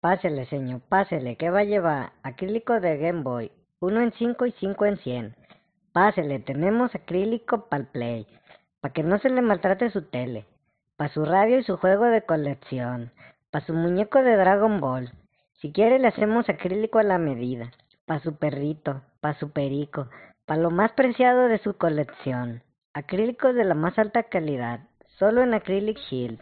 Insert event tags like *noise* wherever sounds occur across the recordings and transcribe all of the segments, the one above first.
Pásele, señor, pásele. ¿Qué va a llevar? Acrílico de Game Boy. Uno en cinco y cinco en cien. Pásele, tenemos acrílico para el Play. Para que no se le maltrate su tele. Para su radio y su juego de colección. Para su muñeco de Dragon Ball. Si quiere le hacemos acrílico a la medida. Para su perrito, para su perico, para lo más preciado de su colección. Acrílicos de la más alta calidad. Solo en Acrylic Shield.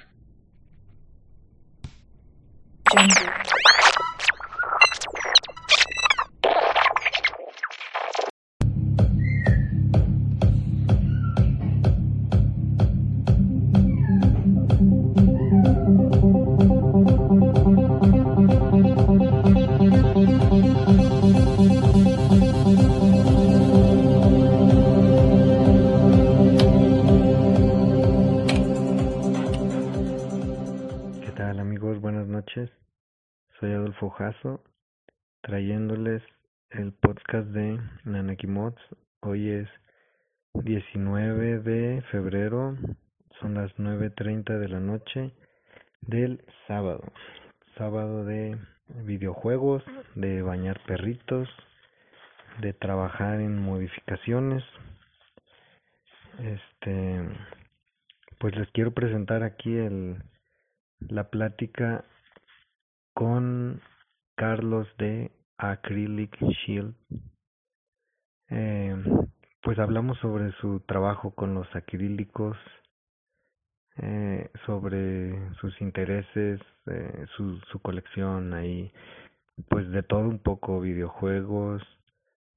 19 de febrero, son las 9.30 de la noche del sábado. Sábado de videojuegos, de bañar perritos, de trabajar en modificaciones. Este, pues les quiero presentar aquí el la plática con Carlos de Acrylic Shield. Eh, pues hablamos sobre su trabajo con los acrílicos, eh, sobre sus intereses, eh, su, su colección ahí, pues de todo un poco, videojuegos,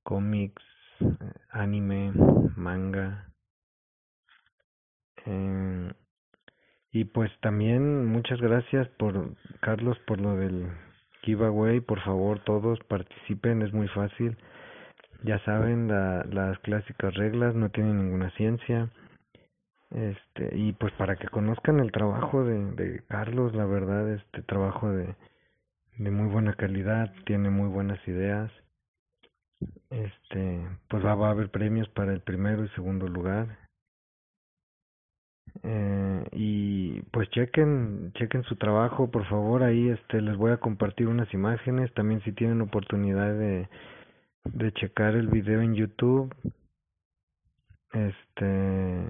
cómics, eh, anime, manga. Eh, y pues también muchas gracias por Carlos por lo del giveaway, por favor todos participen, es muy fácil. Ya saben la, las clásicas reglas, no tienen ninguna ciencia. Este, y pues para que conozcan el trabajo de, Carlos, la verdad, este trabajo de, de muy buena calidad, tiene muy buenas ideas. Este, pues va, va a haber premios para el primero y segundo lugar. Eh, y pues chequen, chequen su trabajo, por favor, ahí este les voy a compartir unas imágenes, también si tienen oportunidad de, de checar el video en YouTube, este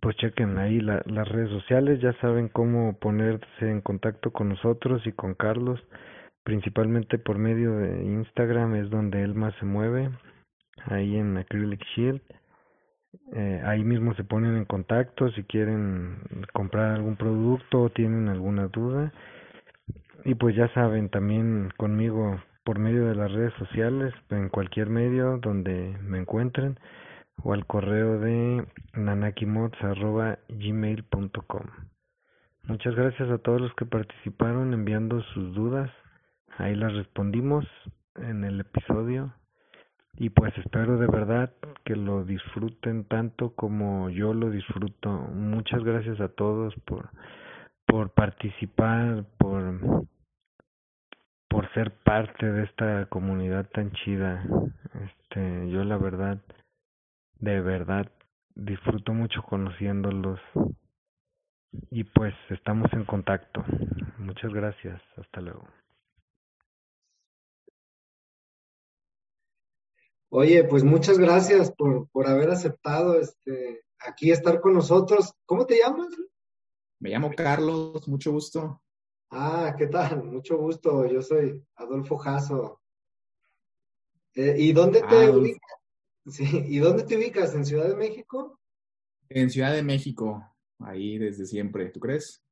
pues chequen ahí la, las redes sociales, ya saben cómo ponerse en contacto con nosotros y con Carlos, principalmente por medio de Instagram es donde él más se mueve, ahí en Acrylic Shield. Eh, ahí mismo se ponen en contacto si quieren comprar algún producto o tienen alguna duda. Y pues ya saben, también conmigo por medio de las redes sociales, en cualquier medio donde me encuentren, o al correo de nanakimods.gmail.com. Muchas gracias a todos los que participaron enviando sus dudas. Ahí las respondimos en el episodio y pues espero de verdad que lo disfruten tanto como yo lo disfruto. Muchas gracias a todos por por participar, por por ser parte de esta comunidad tan chida. Este, yo la verdad de verdad disfruto mucho conociéndolos y pues estamos en contacto. Muchas gracias. Hasta luego. Oye, pues muchas gracias por, por haber aceptado este, aquí estar con nosotros. ¿Cómo te llamas? Me llamo Carlos, mucho gusto. Ah, ¿qué tal? Mucho gusto. Yo soy Adolfo Jasso. Eh, ¿Y dónde te Ah, Adolfo. ubicas? *laughs* Sí, ¿y dónde te ubicas? ¿En Ciudad de México? En Ciudad de México, ahí desde siempre, ¿tú crees?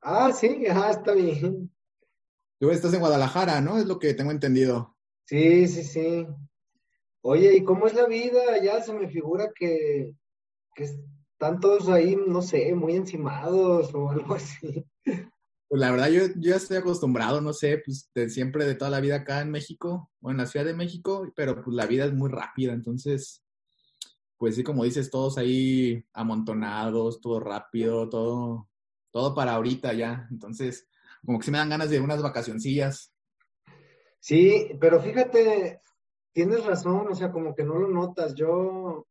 Ah, sí, ah, está bien. Tú estás en Guadalajara, ¿no? Es lo que tengo entendido. Sí, sí, sí. Oye, ¿y cómo es la vida? Ya se me figura que, que están todos ahí, no sé, muy encimados o algo *laughs* así. Pues la verdad, yo, yo ya estoy acostumbrado, no sé, pues de siempre, de toda la vida acá en México, o en la Ciudad de México, pero pues la vida es muy rápida, entonces, pues sí, como dices, todos ahí amontonados, todo rápido, todo, todo para ahorita ya. Entonces, como que sí me dan ganas de unas vacacioncillas. Sí, pero fíjate, tienes razón, o sea, como que no lo notas. Yo,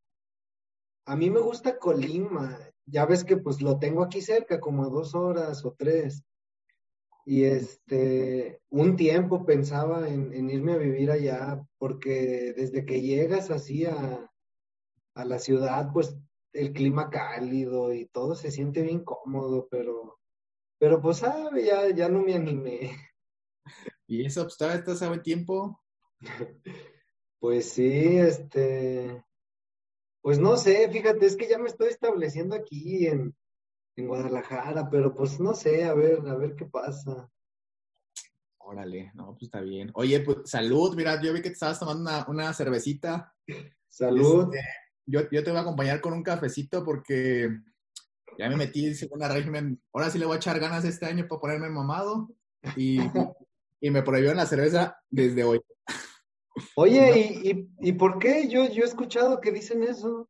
a mí me gusta Colima, ya ves que pues lo tengo aquí cerca, como a dos horas o tres. Y este, un tiempo pensaba en, en irme a vivir allá, porque desde que llegas así a, a la ciudad, pues el clima cálido y todo se siente bien cómodo, pero, pero pues sabe, ya, ya no me animé. ¿Y eso, pues todavía estás a buen tiempo? *laughs* Pues sí, este, pues no sé, fíjate, es que ya me estoy estableciendo aquí en, en Guadalajara, pero pues no sé, a ver, a ver qué pasa. Órale, no, pues está bien. Oye, pues salud, mira, yo vi que te estabas tomando una, una cervecita. Salud. Este, yo, yo te voy a acompañar con un cafecito porque ya me metí en segunda régimen. Ahora sí le voy a echar ganas este año para ponerme mamado y, *laughs* y me prohibieron la cerveza desde hoy. Oye, *laughs* ¿y, y, y por qué? Yo, yo he escuchado que dicen eso.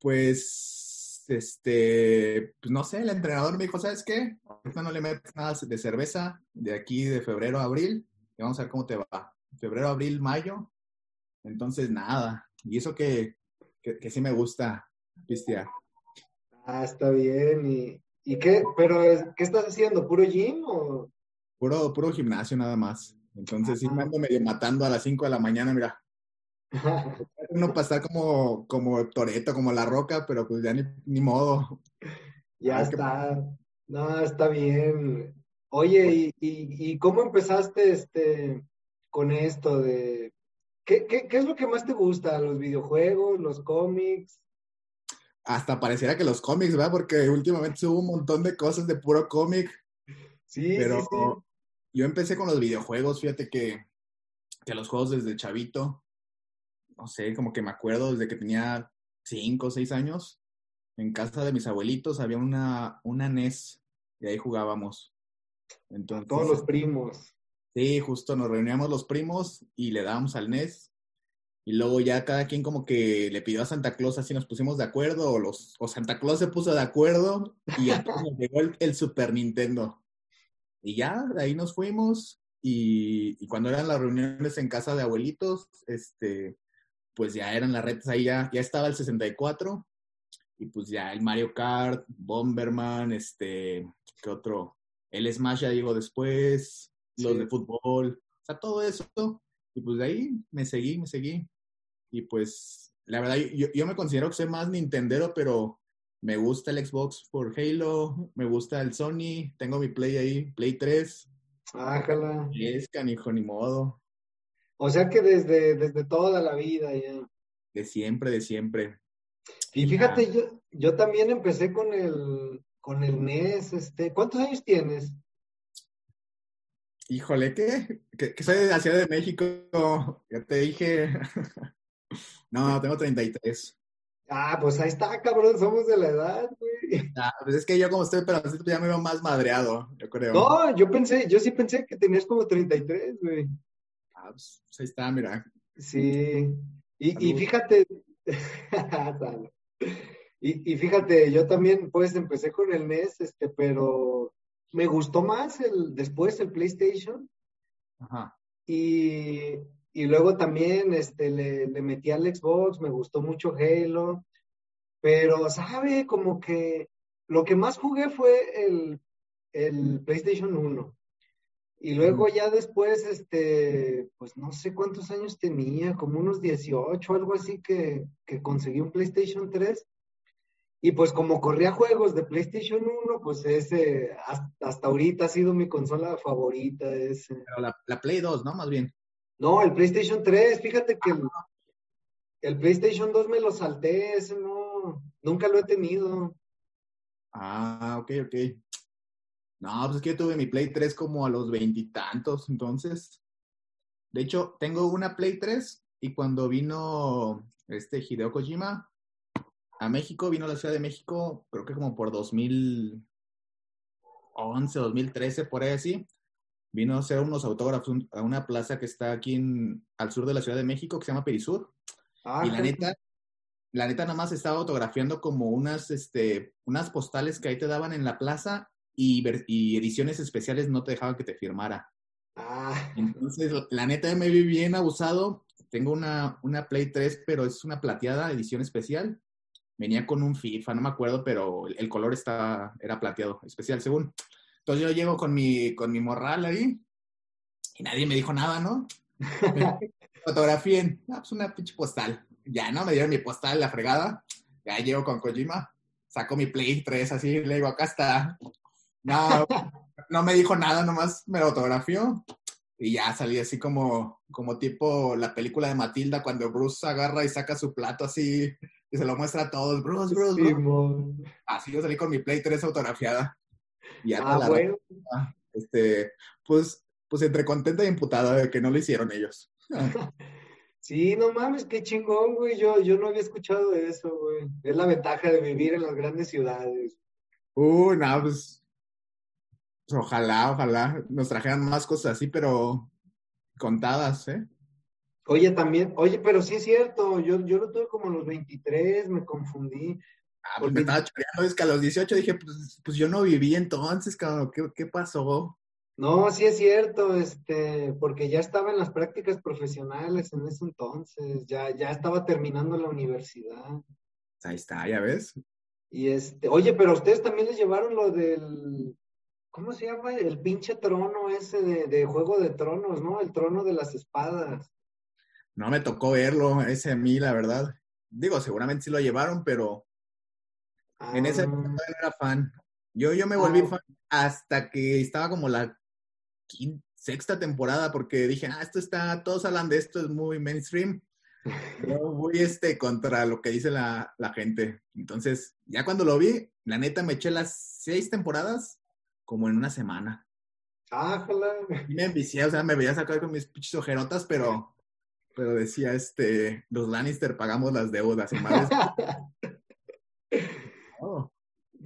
Pues, este, pues no sé, el entrenador me dijo, ¿sabes qué? Ahorita no le metes nada de cerveza de aquí de febrero a abril y vamos a ver cómo te va. Febrero, abril, mayo. Entonces, nada. Y eso que, que, que sí me gusta pistear. Ah, está bien. ¿Y, y qué? ¿Pero qué estás haciendo? ¿Puro gym o...? Puro, puro gimnasio nada más. Entonces sí me ando medio matando a las 5 de la mañana, mira. *laughs* Uno para estar como, como Toreto, como La Roca, pero pues ya ni, ni modo. *laughs* Ya que- está. No, está bien. Oye, ¿y, y, y cómo empezaste este con esto de ¿qué, qué, qué es lo que más te gusta? ¿Los videojuegos, los cómics? Hasta pareciera que los cómics, ¿verdad? Porque últimamente hubo un montón de cosas de puro cómic, Sí, pero sí, sí. yo empecé con los videojuegos, fíjate que, que los juegos desde chavito, no sé, como que me acuerdo desde que tenía 5 o 6 años, en casa de mis abuelitos había una, una NES y ahí jugábamos. Entonces, Todos los primos. Sí, justo nos reuníamos los primos y le dábamos al NES. Y luego ya cada quien como que le pidió a Santa Claus así nos pusimos de acuerdo o, los, o Santa Claus se puso de acuerdo y *laughs* nos llegó el, el Super Nintendo. Y ya, de ahí nos fuimos y, y cuando eran las reuniones en casa de abuelitos, este, pues ya eran las retas ahí, ya, ya estaba el 64 y pues ya el Mario Kart, Bomberman, este, ¿qué otro? El Smash ya llegó después, los de fútbol, o sea, todo eso. Y pues de ahí me seguí, me seguí. Y pues, la verdad, yo, yo me considero que soy más Nintendero, pero me gusta el Xbox por Halo, me gusta el Sony, tengo mi Play ahí, Play 3. Ájala. Es canijo, ni modo. O sea que desde, desde toda la vida ya. De siempre, de siempre. Y fíjate, yo, yo también empecé con el, con el NES, este, ¿cuántos años tienes? Híjole, ¿qué? Que, que soy de la Ciudad de México. Ya te dije. *laughs* No, tengo 33. Ah, pues ahí está, cabrón, somos de la edad, güey. Ah, pues es que yo como estoy pedacito ya me veo más madreado, yo creo. No, yo pensé, yo sí pensé que tenías como 33, güey. Pues, ahí está, mira. Sí. Y, y fíjate, *laughs* y, y fíjate, yo también, pues, empecé con el NES, este, pero me gustó más el, después el PlayStation. Ajá. Y, y luego también este, le, le metí al Xbox, me gustó mucho Halo, pero, ¿sabe? Como que lo que más jugué fue el, el PlayStation 1. Y luego ya después, este, pues no sé cuántos años tenía, como unos 18, algo así, que, que conseguí un PlayStation 3. Y pues como corría juegos de PlayStation 1, pues ese hasta, hasta ahorita ha sido mi consola favorita. Ese. Pero la, la Play 2, ¿no? Más bien. No, el PlayStation 3, fíjate que el, el PlayStation 2 me lo salté, ese no, nunca lo he tenido. Ah, ok, ok. No, pues es que yo tuve mi Play 3 como a los veintitantos, entonces. De hecho, tengo una Play 3 y cuando vino este Hideo Kojima a México, vino a la Ciudad de México, creo que como por 2011, 2013, por ahí así. Vino a hacer unos autógrafos a una plaza que está aquí en, al sur de la Ciudad de México, que se llama Perisur. Ah, Y la neta, la neta nada más estaba autografiando como unas, este, unas postales que ahí te daban en la plaza y, ediciones especiales no te dejaban que te firmara. ah, Entonces, la neta me vi bien abusado. Tengo una, una Play 3, pero es una plateada, edición especial. Venía con un FIFA, no me acuerdo, pero el, el color está, era plateado, especial según. Entonces yo llego con mi, con mi morral ahí y nadie me dijo nada, ¿no? *laughs* Fotografíen, ah, pues una pinche postal. Ya, ¿no? Me dieron mi postal, la fregada. Ya llego con Kojima, saco mi Play 3 así, le digo, acá está. No, no me dijo nada, nomás me lo autografió. Y ya salí así como, como tipo la película de Matilda cuando Bruce agarra y saca su plato así y se lo muestra a todos. Bruce, Bruce, Bruce. Así yo salí con mi Play 3 autografiada. Y ya Ah, la- bueno. este, pues, pues entre contenta y imputada de que no lo hicieron ellos. *laughs* Sí, no mames, qué chingón, güey. Yo, yo no había escuchado de eso, güey. Es la ventaja de vivir en las grandes ciudades. Uy, no, pues, ojalá, ojalá nos trajeran más cosas así, pero contadas, ¿eh? Oye, también, oye, pero sí es cierto, yo, yo lo tuve como a los 23, me confundí. Ah, pues me estaba choreando, es que a los 18 dije, pues, pues yo no viví entonces, cabrón, ¿qué, qué pasó? No, sí es cierto, este, porque ya estaba en las prácticas profesionales en ese entonces, ya, ya estaba terminando la universidad. Ahí está, ya ves. Y este, oye, pero ustedes también les llevaron lo del, ¿cómo se llama? El pinche trono ese de, de Juego de Tronos, ¿no? El trono de las espadas. No me tocó verlo, ese a mí, la verdad. Digo, seguramente sí lo llevaron, pero en ese Ah, momento no era fan. Yo, yo me volví Ah. fan hasta que estaba como la quin- sexta temporada, porque dije, ah, esto está, todos hablan de esto, es muy mainstream. Yo *laughs* voy este contra lo que dice la, la gente. Entonces, ya cuando lo vi, la neta me eché las seis temporadas como en una semana. ájala. Y me envicié, o sea, me veía sacar con mis pinches ojerotas, pero, pero decía, este, los Lannister pagamos las deudas. Y madres, *laughs* oh,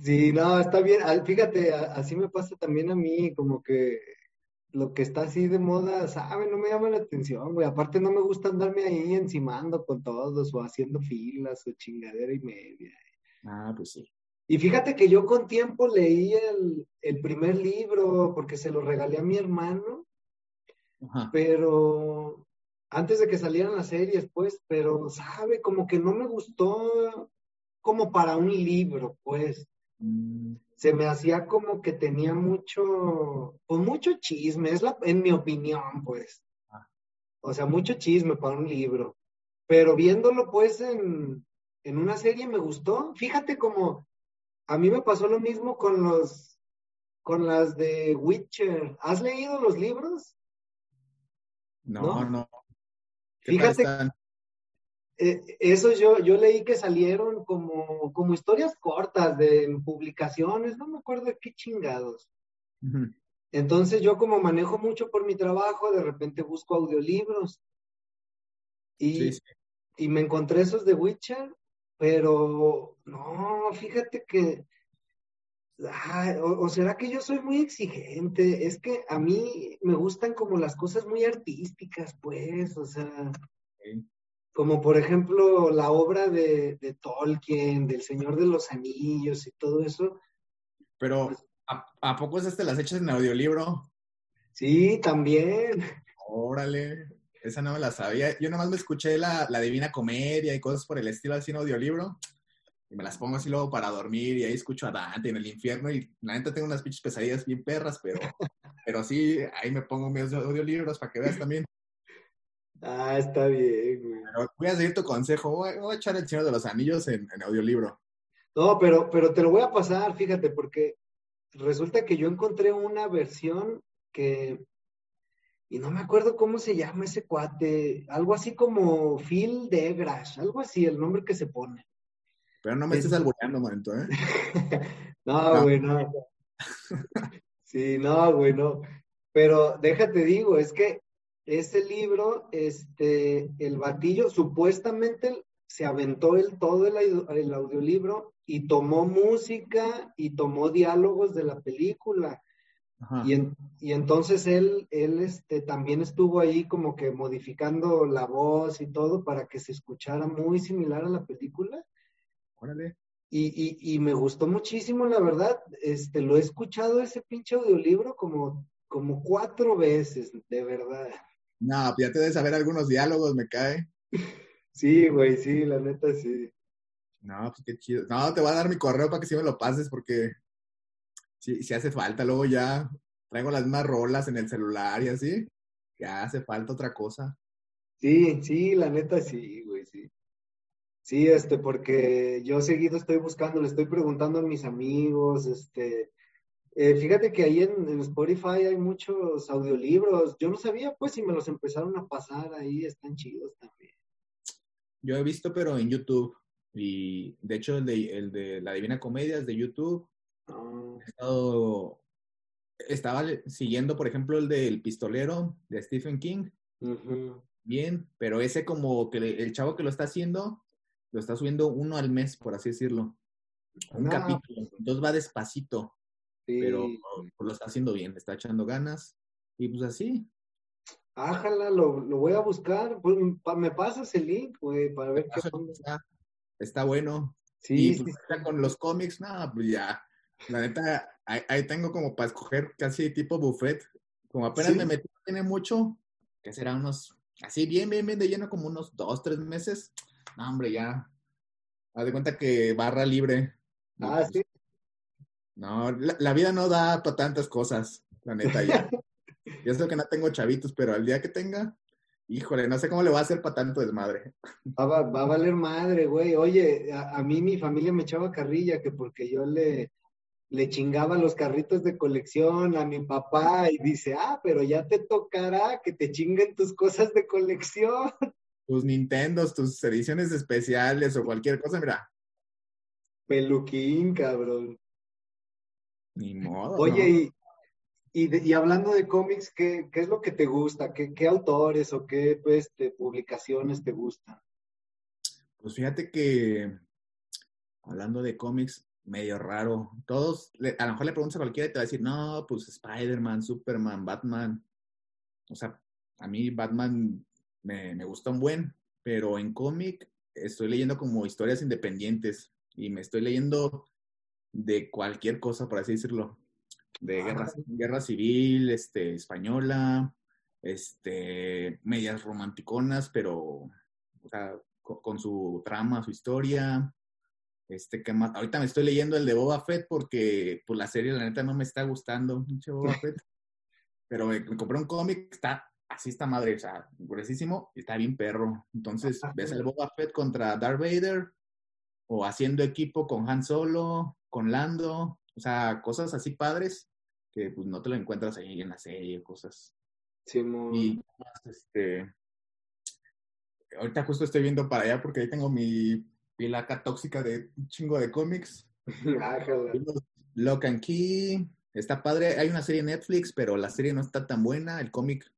Sí, no, está bien. Fíjate, así me pasa también a mí, como que lo que está así de moda, ¿sabe? No me llama la atención, güey. Aparte no me gusta andarme ahí encimando con todos o haciendo filas o chingadera y media. ah, pues sí. Y fíjate que yo con tiempo leí el, el primer libro porque se lo regalé a mi hermano, Ajá. pero antes de que salieran las series, pues, pero, ¿sabe? Como que no me gustó como para un libro, pues. Mm, se me hacía como que tenía mucho, pues mucho chisme, es la, en mi opinión, pues. Ah. O sea, mucho chisme para un libro. Pero viéndolo, pues, en, en una serie me gustó. Fíjate como, a mí me pasó lo mismo con los, con las de Witcher. ¿Has leído los libros? No, ¿No? no. ¿Qué tal Fíjate-? Eh, eso yo, yo leí que salieron como, como historias cortas de en publicaciones, no me acuerdo de qué chingados. Entonces yo como manejo mucho por mi trabajo, de repente busco audiolibros y, Sí, sí. y me encontré esos de Witcher, pero no, fíjate que, ay, o, o será que yo soy muy exigente, es que a mí me gustan como las cosas muy artísticas, pues, o sea, como por ejemplo la obra de, de Tolkien, del Señor de los Anillos y todo eso. Pero, ¿a, a poco esas te las echas en audiolibro? Sí, también. Órale, esa no me la sabía. Yo nomás me escuché la, la Divina Comedia y cosas por el estilo así en audiolibro. Y me las pongo así luego para dormir y ahí escucho a Dante en el infierno y la neta tengo unas pinches pesadillas bien perras, pero, *laughs* pero sí, ahí me pongo mis audiolibros para que veas también. Ah, está bien, güey. Pero voy a seguir tu consejo, voy, voy a echar el Señor de los Anillos en, en audiolibro. No, pero, pero te lo voy a pasar, fíjate, porque resulta que yo encontré una versión que, y no me acuerdo cómo se llama ese cuate, algo así como Phil Degrash, algo así, el nombre que se pone. Pero no me Es- estés albureando, momento, ¿eh? *laughs* No, No. güey, no. *laughs* Sí, no, güey, no. Pero déjate digo, es que ese libro, este, el batillo, supuestamente se aventó el todo el, el audiolibro y tomó música y tomó diálogos de la película. Y, en- y entonces él, él este, también estuvo ahí como que modificando la voz y todo para que se escuchara muy similar a la película. Órale. Y, y, y me gustó muchísimo, la verdad. Este, lo he escuchado ese pinche audiolibro como, como cuatro veces, de verdad. No, ya te debes saber algunos diálogos, me cae. *laughs* Sí, güey, sí, la neta sí. No, pues qué chido. No, te voy a dar mi correo para que sí me lo pases porque sí, sí hace falta. Luego ya traigo las mismas rolas en el celular y así. Ya hace falta otra cosa. Sí, sí, la neta sí, güey, sí. Sí, este, porque yo seguido estoy buscando, le estoy preguntando a mis amigos, este, eh, fíjate que ahí en, en, Spotify hay muchos audiolibros. Yo no sabía, pues, si me los empezaron a pasar ahí, están chidos también. Yo he visto, pero en YouTube. Y de hecho, el de, el de La Divina Comedia es de YouTube. He estado, estaba siguiendo, por ejemplo, el del Pistolero de Stephen King. Bien, pero ese como que el chavo que lo está haciendo, lo está subiendo uno al mes, por así decirlo. Un Ah, capítulo. Entonces va despacito, Sí. pero pues, lo está haciendo bien, le está echando ganas. Y pues así. Ájala, lo, lo voy a buscar. Pues, pa- me pasas el link, güey, para ver qué onda. Está, está bueno. Sí, y sí, pues ahorita con los cómics, nada, pues ya. La neta, ahí, ahí tengo como para escoger casi tipo buffet. Como apenas Sí. me metí, no tiene mucho, que será unos, así bien, bien, bien de lleno, como unos dos, tres meses. No, hombre, ya. Haz de cuenta que barra libre. Ah, pues, sí. No, la, la vida no da para tantas cosas, la neta, ya. *laughs* Yo sé que no tengo chavitos, pero al día que tenga, híjole, no sé cómo le va a hacer para tanto desmadre. Va, va- va a valer madre, güey. Oye, a, a mí mi familia me echaba carrilla que porque yo le, le chingaba los carritos de colección a mi papá y dice, ah, pero ya te tocará que te chinguen tus cosas de colección. *laughs* Tus Nintendos, tus ediciones especiales o cualquier cosa, mira, Peluquín, cabrón. ni modo. Oye, ¿no? y, y, y hablando de cómics, ¿qué, qué es lo que te gusta? ¿Qué, qué autores o qué pues, te- publicaciones te gustan? Pues fíjate que, hablando de cómics, medio raro. Todos, le- a lo mejor le preguntas a cualquiera y te va a decir, no, pues Spider-Man, Superman, Batman. O sea, a mí Batman me, me gusta un buen, pero en cómic estoy leyendo como historias independientes y me estoy leyendo de cualquier cosa, por así decirlo. De guerra, Ah. guerra civil, este, española, este, medias romanticonas, pero, o sea, co- con, su trama, su historia. Este, que más, ahorita me estoy leyendo el de Boba Fett porque, pues, la serie, la neta, no me está gustando, pinche Boba *laughs* Fett. Pero me, me compré un cómic, está, así está madre, o sea, gruesísimo, y está bien perro. Entonces, ves al Boba Fett contra Darth Vader, o haciendo equipo con Han Solo, con Lando, o sea, cosas así padres que pues no te lo encuentras ahí en la serie, cosas. Simón. Y este, ahorita justo estoy viendo para allá porque ahí tengo mi pilaca tóxica de un chingo de cómics. *laughs* Ájala. Lock and Key, está padre. Hay una serie en Netflix, pero la serie no está tan buena. El cómic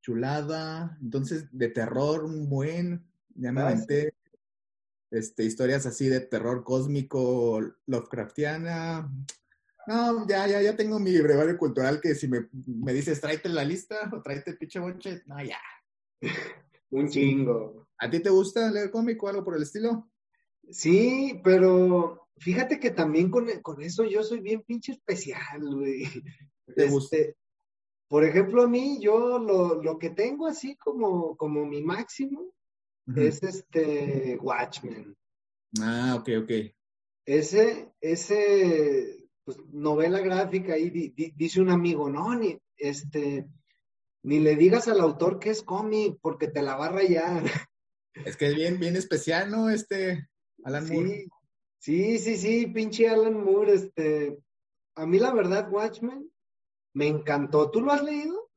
chulada. Entonces, de terror, un buen. Ya me Ah, aventé este, historias así de terror cósmico, Lovecraftiana. No, ya, ya, ya tengo mi brevario cultural que si me, me dices tráete la lista o tráete pinche bonche, no, ya. *laughs* Un chingo. ¿A ti te gusta leer cómic o algo por el estilo? Sí, pero fíjate que también con, con eso yo soy bien pinche especial, güey. ¿Qué te gusta? Este, por ejemplo, a mí, yo lo, lo que tengo así como, como mi máximo es este Watchmen. Ah, ok, ok. Ese, ese, pues, novela gráfica ahí di- di- dice un amigo, no, ni, este, ni le digas al autor que es cómic porque te la va a rayar. Es que es bien, bien especial, ¿no? Este, Alan Moore. Sí, sí, sí, pinche Alan Moore, este, a mí la verdad, Watchmen, me encantó. ¿Tú lo has leído?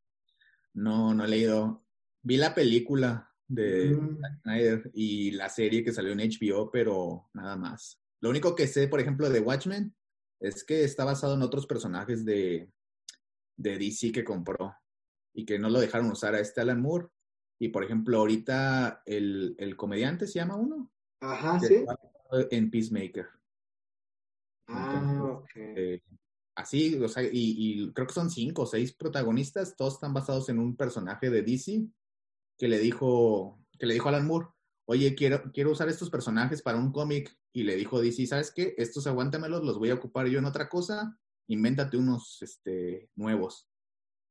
No, no he leído. Vi la película de Mm. Snyder y la serie que salió en HBO, pero nada más. Lo único que sé, por ejemplo, de Watchmen es que está basado en otros personajes de, de DC que compró y que no lo dejaron usar a este Alan Moore. Y por ejemplo, ahorita el, el comediante se llama uno, Ajá, que sí. en Peacemaker. Ah, ok. Eh, así, o sea, y, y creo que son cinco o seis protagonistas, todos están basados en un personaje de DC que le dijo, que le dijo a Alan Moore, oye, quiero, quiero usar estos personajes para un cómic, y le dijo DC, ¿sabes qué? Estos aguántamelos, los voy a ocupar yo en otra cosa, invéntate unos este, nuevos.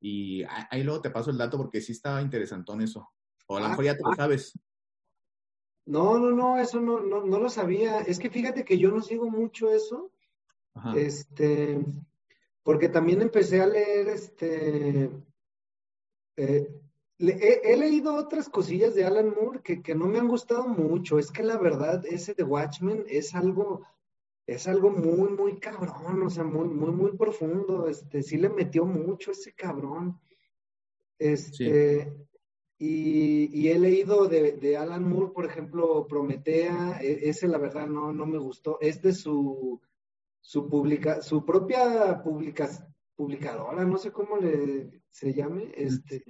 Y ahí luego te paso el dato porque sí estaba interesantón eso. O a lo Ah, mejor ya te lo sabes. No, no, no, eso no, no, no lo sabía. Es que fíjate que yo no sigo mucho eso. Ajá. Este, porque también empecé a leer este. eh, le- he, he leído otras cosillas de Alan Moore que, que no me han gustado mucho. Es que la verdad, ese de Watchmen es algo, es algo muy, muy cabrón, o sea, muy, muy, muy profundo. Este, sí le metió mucho ese cabrón. Este, y, y he leído de, de Alan Moore, por ejemplo, Prometea, e- ese la verdad no, no me gustó. Es de su, su publica, su propia publica, publicadora, no sé cómo le se llame, este,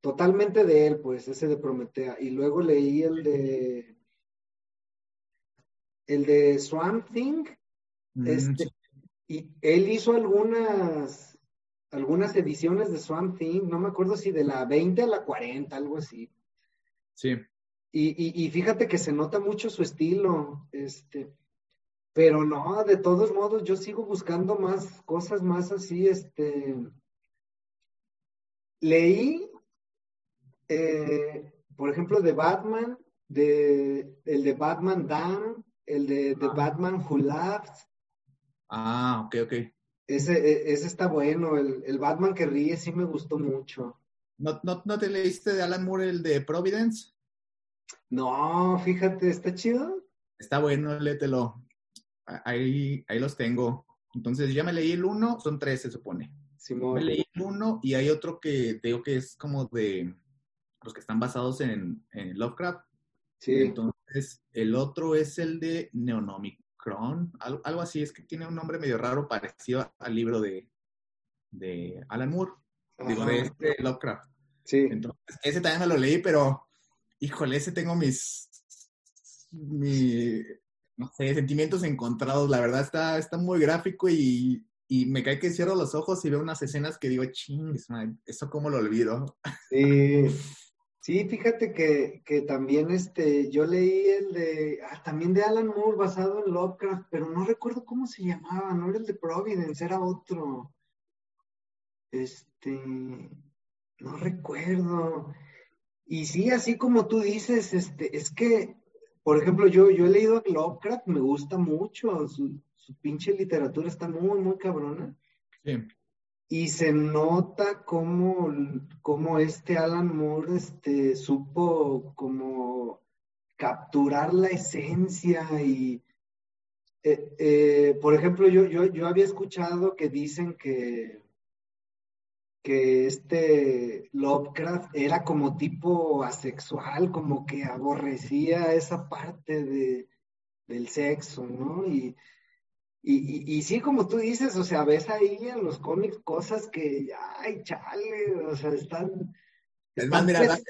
totalmente de él, pues, ese de Prometea. Y luego leí el de el de Swamp Thing, Mm, este, y él hizo algunas algunas ediciones de Swamp Thing, no me acuerdo si de la 20 a la 40, algo así. sí. Y, y, y fíjate que se nota mucho su estilo, este, pero no, de todos modos, yo sigo buscando más cosas más así, este, leí, eh, por ejemplo, de Batman, de, el de Batman Damn, el de Ah. Batman Who Laughs, Ah, ok, ok. Ese, e- ese está bueno, el, el Batman que ríe sí me gustó mucho. ¿No, no, no te leíste de Alan Moore el de Providence? No, fíjate, está chido. Está bueno, léetelo. Ahí, ahí los tengo. Entonces, ya me leí el uno, son tres, se supone. Simón. Me leí el uno y hay otro que te digo que es como de los que están basados en, en Lovecraft. Sí, Entonces, el otro es el de Neonomicron, algo, algo así, es que tiene un nombre medio raro parecido al libro de, de Alan Moore, digo, de este Lovecraft. sí. Entonces, ese también me lo leí, pero, híjole, ese tengo mis, mi, no sé, sentimientos encontrados. La verdad está, está muy gráfico y, y me cae que cierro los ojos y veo unas escenas que digo, chingis, man, eso cómo lo olvido. Sí, *laughs* sí, fíjate que, que también este, yo leí el de, ah, también de Alan Moore basado en Lovecraft, pero no recuerdo cómo se llamaba, no era el de Providence, era otro. Este, no recuerdo. Y sí, así como tú dices, este, es que, por ejemplo, yo, yo he leído a Lovecraft, me gusta mucho, su, su pinche literatura está muy, muy cabrona. Sí, Y se nota cómo, cómo este Alan Moore este, supo como capturar la esencia y, eh, eh, por ejemplo, yo, yo, yo había escuchado que dicen que, que este Lovecraft era como tipo asexual, como que aborrecía esa parte de, del sexo, ¿no? Y, y, y sí, como tú dices, o sea, ves ahí en los cómics cosas que, ay, chale, o sea, están... es más, están mira, dame,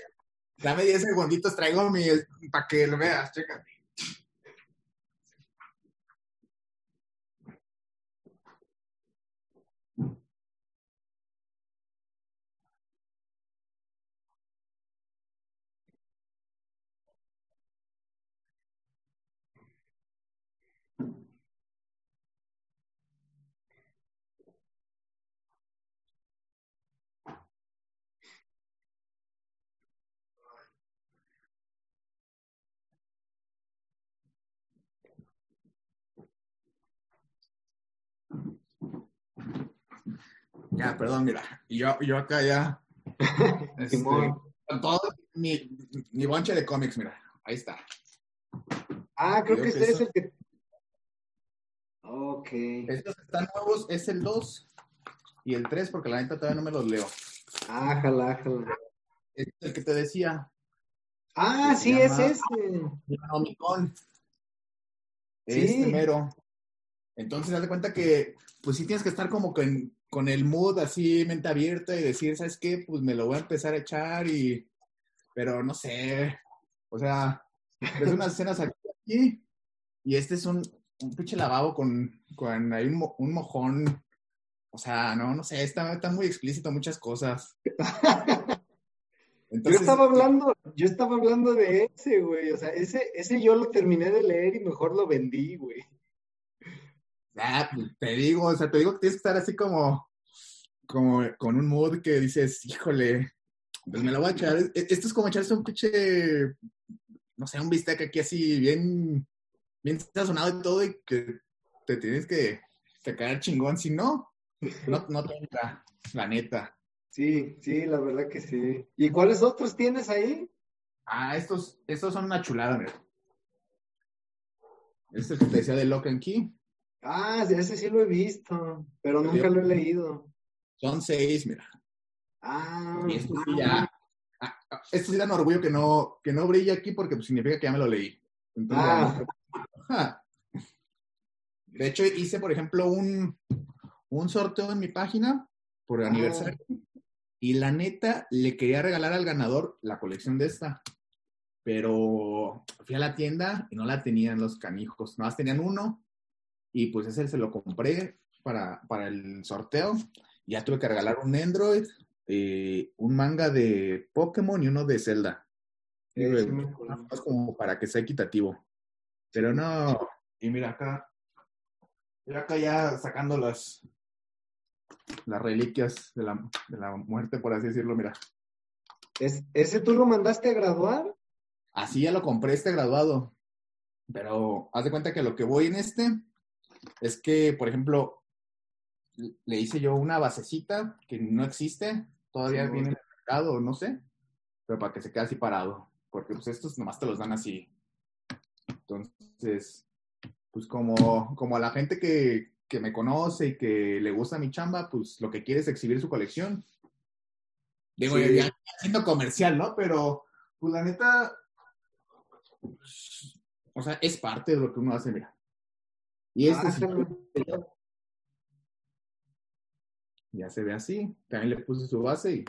dame 10 segunditos, traigo mi, para que lo veas, chécate. Ya, perdón, mira. Yo, yo acá ya. *laughs* este, todo mi, mi bonche de cómics, mira. Ahí está. Ah, creo Creo que que ese es el que... Ok. Estos que están nuevos es el 2 y el 3, porque la neta todavía no me los leo. Ah, jala, jala. Este es el que te decía, Ah, sí, es ese. Omicron. Sí. Primero. Entonces, haz de cuenta que, pues sí tienes que estar como con, con el mood así, mente abierta y decir, ¿sabes qué? Pues me lo voy a empezar a echar y, pero no sé, o sea, ves unas escenas aquí y este es un, un pinche lavabo con, con ahí un, un mojón, o sea, no, no sé, está, está muy explícito muchas cosas. *laughs* Yo estaba hablando, yo estaba hablando de ese, güey. O sea, ese, ese yo lo terminé de leer y mejor lo vendí, güey. Ah, pues, te digo, o sea, te digo que tienes que estar así como, como con un mood que dices, híjole, pues me lo voy a echar. E- Esto es como echarse un pinche, no sé, un bistec aquí así bien, bien sazonado y todo y que te tienes que, caer chingón. Si no, no, no tenga, la neta. Sí, sí, la verdad que sí. ¿Y cuáles otros tienes ahí? Ah, estos, estos son una chulada, mira. Este que te decía de Lock and Key. Ah, ese sí lo he visto, pero nunca lo he leído. Son seis, mira. Ah, Y estos sí ya. ah, ah, Estos sí dan orgullo que no, que no brilla aquí porque pues, significa que ya me lo leí. Entonces, Ah. De hecho, hice, por ejemplo, un, un sorteo en mi página por Ah. aniversario. Y la neta, le quería regalar al ganador la colección de esta. Pero fui a la tienda y no la tenían los canijos. Nada más tenían uno. Y pues ese se lo compré para, para el sorteo. Ya tuve que regalar un Android, eh, un manga de Pokémon y uno de Zelda. Sí, Digo, sí me acuerdo. nada más como para que sea equitativo. Pero no. Y mira acá. Mira acá ya sacando las las reliquias de la, de la muerte, por así decirlo, mira. ¿Es- ¿Ese tú lo mandaste a graduar? Así ya lo compré este graduado. Pero haz de cuenta que lo que voy en este es que, por ejemplo, le hice yo una basecita que no existe, todavía Sí. viene en el mercado, no sé, pero para que se quede así parado, porque pues estos nomás te los dan así. Entonces, pues como, como a la gente que, que me conoce y que le gusta mi chamba, pues lo que quiere es exhibir su colección. Digo, Sí. ya, haciendo comercial, ¿no? Pero, pues la neta, pues, o sea, es parte de lo que uno hace, mira. Y este Ah, sí, ya se ve así. También le puse su base y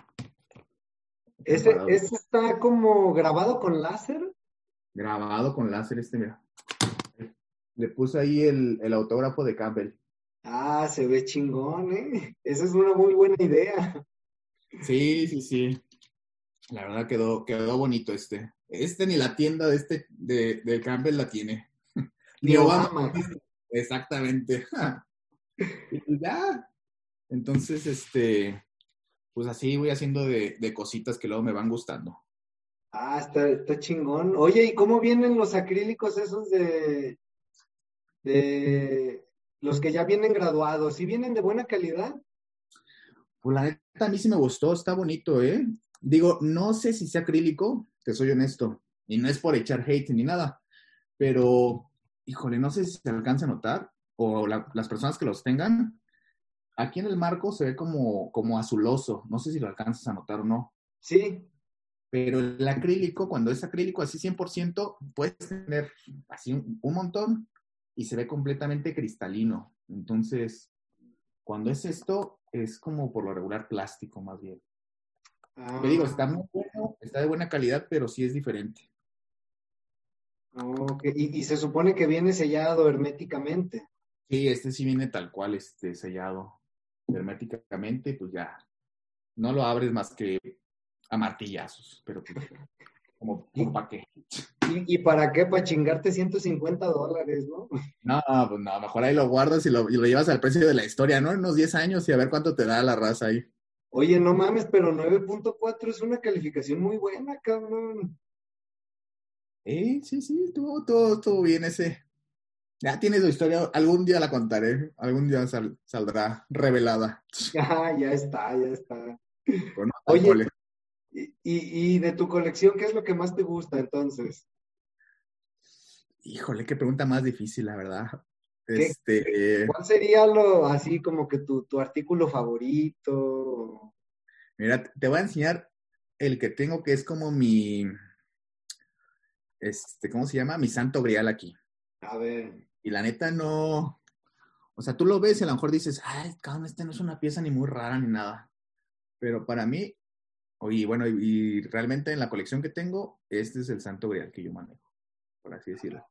¿Ese, está como grabado con láser? grabado con láser este, mira. Le puse ahí el, el autógrafo de Campbell. Ah, se ve chingón, ¿eh? Esa es una muy buena idea. Sí, sí, sí. La verdad quedó, quedó bonito este. Este ni la tienda de este de, de Campbell la tiene. Ni Obama. Exactamente. *laughs* Y pues ya. Entonces, este, pues así voy haciendo de, de cositas que luego me van gustando. Ah, está, está chingón. Oye, ¿y cómo vienen los acrílicos esos de, de los que ya vienen graduados? ¿Sí vienen de buena calidad? Pues la neta a mí sí me gustó, está bonito, ¿eh? Digo, no sé si sea acrílico, te soy honesto, y no es por echar hate ni nada, pero, híjole, no sé si se alcanza a notar, o la- las personas que los tengan, aquí en el marco se ve como, como azuloso, no sé si lo alcanzas a notar o no, Sí. pero el acrílico, cuando es acrílico así 100%, puedes tener así un, un montón y se ve completamente cristalino. Entonces, cuando es esto, es como por lo regular plástico más bien. Ah, Te digo, está muy bueno, está de buena calidad, pero sí es diferente. Ok. Y, y se supone que viene sellado herméticamente. Sí, este sí viene tal cual, este sellado herméticamente, pues ya no lo abres más que a martillazos, pero pues, como, *laughs* como para qué. ¿Y, y para qué? Para chingarte 150 dólares, ¿no? No, pues no, mejor ahí lo guardas y lo, y lo llevas al precio de la historia, ¿no? En unos 10 años y a ver cuánto te da la raza ahí. Oye, no mames, pero 9.4 es una calificación muy buena, cabrón. Eh, sí, sí, todo, todo, todo bien ese. Ya tiene su historia, algún día la contaré, algún día sal- saldrá revelada. *laughs* Ya, ya está, ya está. Con un Oye. Y, y, de tu colección, ¿qué es lo que más te gusta entonces? Híjole, qué pregunta más difícil, la verdad. ¿Qué- Este, ¿Cuál sería lo así como que tu, tu artículo favorito? mira, te voy a enseñar el que tengo que es como mi, este, ¿cómo se llama? Mi santo grial aquí. A ver, Y la neta no, o sea, tú lo ves y a lo mejor dices, ay, cabrón, este no es una pieza ni muy rara ni nada. Pero para mí, y bueno, y, y realmente en la colección que tengo, este es el santo grial que yo manejo, por así decirlo.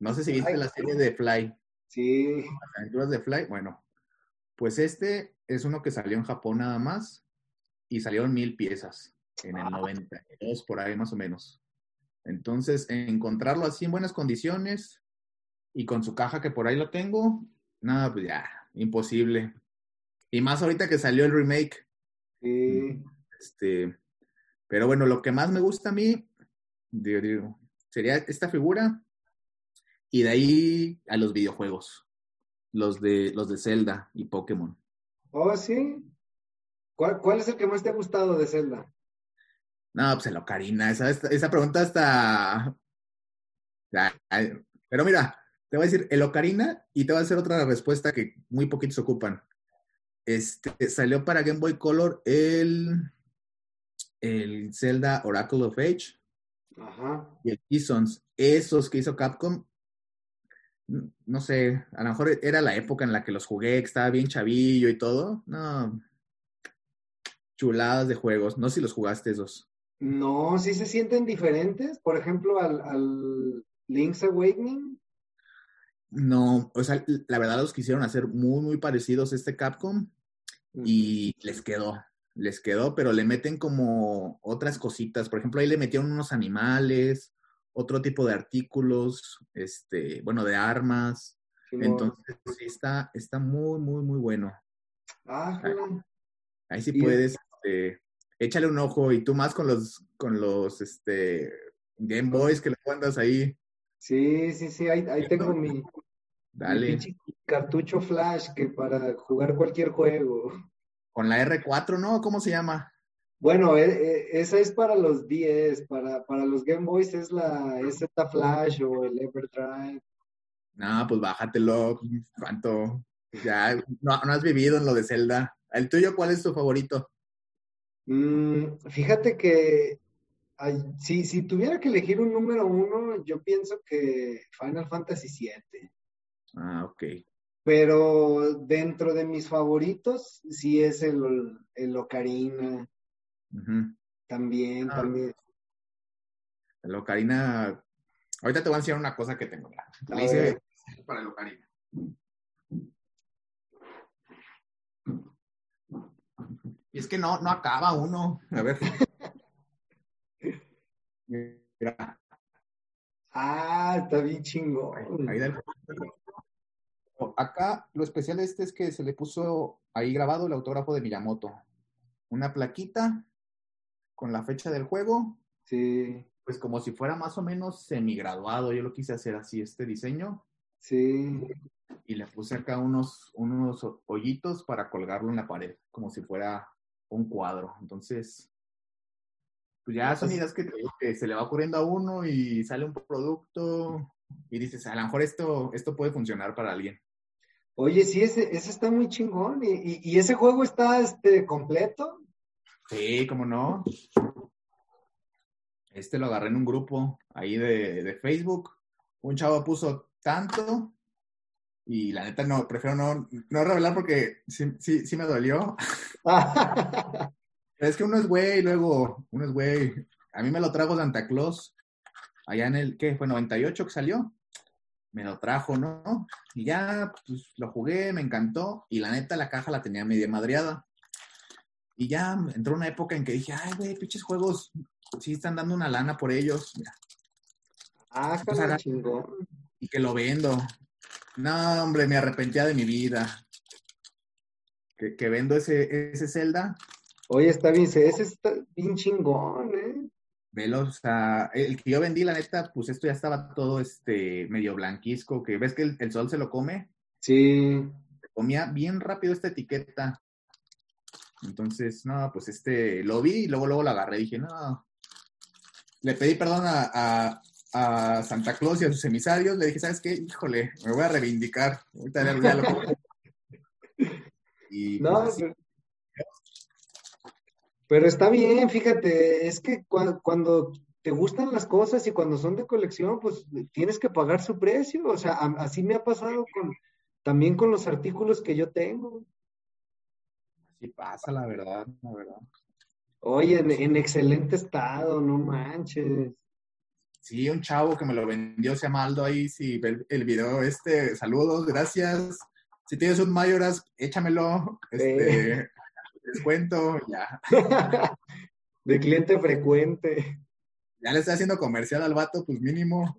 No sé si viste Ay. la serie de Fly, sí, las aventuras de Fly. Bueno, pues este es uno que salió en Japón nada más y salieron mil piezas en el Ah. 92, por ahí más o menos. Entonces, encontrarlo así en buenas condiciones y con su caja que por ahí lo tengo, nada, pues ya, imposible. Y más ahorita que salió el remake, sí. este, pero bueno, lo que más me gusta a mí, digo, digo, sería esta figura y de ahí a los videojuegos, los de, los de Zelda y Pokémon. Oh, sí. ¿Cuál, ¿Cuál es el que más te ha gustado de Zelda? No, pues el Ocarina. Esa, esa pregunta está. Pero mira, te voy a decir el Ocarina y te voy a hacer otra respuesta que muy poquitos ocupan. Este, salió para Game Boy Color el, el Zelda Oracle of Age Ajá. y el Seasons. Esos que hizo Capcom, no sé, a lo mejor era la época en la que los jugué, que estaba bien chavillo y todo. No, chuladas de juegos. No sé si los jugaste esos. No, sí se sienten diferentes. Por ejemplo, al, al Link's Awakening. No, o sea, la verdad los quisieron hacer muy, muy parecidos a este Capcom y les quedó, les quedó, pero le meten como otras cositas. Por ejemplo, ahí le metieron unos animales, otro tipo de artículos, este, bueno, de armas. Sí, no. Entonces, sí, está, está muy, muy, muy bueno. Ah, Ahí, ahí sí puedes, este, échale un ojo y tú más con los, con los, este, Game Boys que le andas ahí, Sí, sí, sí, ahí, ahí tengo mi, dale. cartucho flash que para jugar cualquier juego. Con la R4, ¿no? ¿Cómo se llama? Bueno, e- e- esa es para los 10, para, para los Game Boys es la EZ Flash o el Everdrive. No, pues bájatelo. ¿Cuánto? Ya, no, no has vivido en lo de Zelda. ¿El tuyo cuál es tu favorito? Mm, fíjate que ay, si, si tuviera que elegir un número uno, yo pienso que Final Fantasy VII. Ah, ok. Pero dentro de mis favoritos, sí es el, el Ocarina, también, Ah. también. El Ocarina. Ahorita te voy a enseñar una cosa que tengo. mira. A Le hice ver. para el Ocarina. Y es que no, no acaba uno. A ver. *laughs* Mira, Ah, está bien chingón. ahí del- Acá lo especial de este es que se le puso ahí grabado el autógrafo de Miyamoto. Una plaquita con la fecha del juego, Sí, pues como si fuera más o menos semigraduado. Yo lo quise hacer así, este diseño, sí. y le puse acá unos, unos hoyitos para colgarlo en la pared, como si fuera un cuadro. Entonces, pues ya son ideas que, te digo que se le va ocurriendo a uno y sale un producto y dices, a lo mejor esto, esto puede funcionar para alguien. Oye, sí, ese, ese está muy chingón. ¿Y, y, y ese juego está este, completo? Sí, cómo no. Este lo agarré en un grupo ahí de, de Facebook. Un chavo puso tanto y la neta no, prefiero no, no revelar porque sí, sí, sí me dolió. *laughs* Es que uno es güey, luego uno es güey. A mí me lo trajo Santa Claus allá en el, ¿qué? Fue 98 que salió. Me lo trajo, ¿no? Y ya, pues lo jugué, me encantó. Y la neta, la caja la tenía media madreada. Y ya entró una época en que dije, ay, güey, pinches juegos, sí están dando una lana por ellos. Mira, Ah, Pues chingón. y que lo vendo. No, hombre, me arrepentía de mi vida. Que, que vendo ese, ese Zelda, Oye, está bien, ese está bien chingón, ¿eh? velo, o sea, el que yo vendí, la neta, pues esto ya estaba todo este medio blanquisco, que ves que el, el sol se lo come, Sí. se comía bien rápido esta etiqueta. Entonces, no, pues este, lo vi y luego, luego lo agarré, dije, no. Le pedí perdón a, a, a Santa Claus y a sus emisarios, le dije, ¿sabes qué? Híjole, me voy a reivindicar. Ahorita ya, lo *laughs* Y No, pues, así, pero, pero está bien, fíjate, es que cua- cuando te gustan las cosas y cuando son de colección, pues tienes que pagar su precio. O sea, a- así me ha pasado con también con los artículos que yo tengo. así pasa, la verdad, la verdad. Oye, en, en excelente estado, no manches. Sí, un chavo que me lo vendió, se llama Aldo ahí, si ve el, el video este, saludos, gracias. Si tienes un Mayoras, échamelo, este, descuento, ya. *laughs* De cliente frecuente. Ya le estoy haciendo comercial al vato, pues mínimo,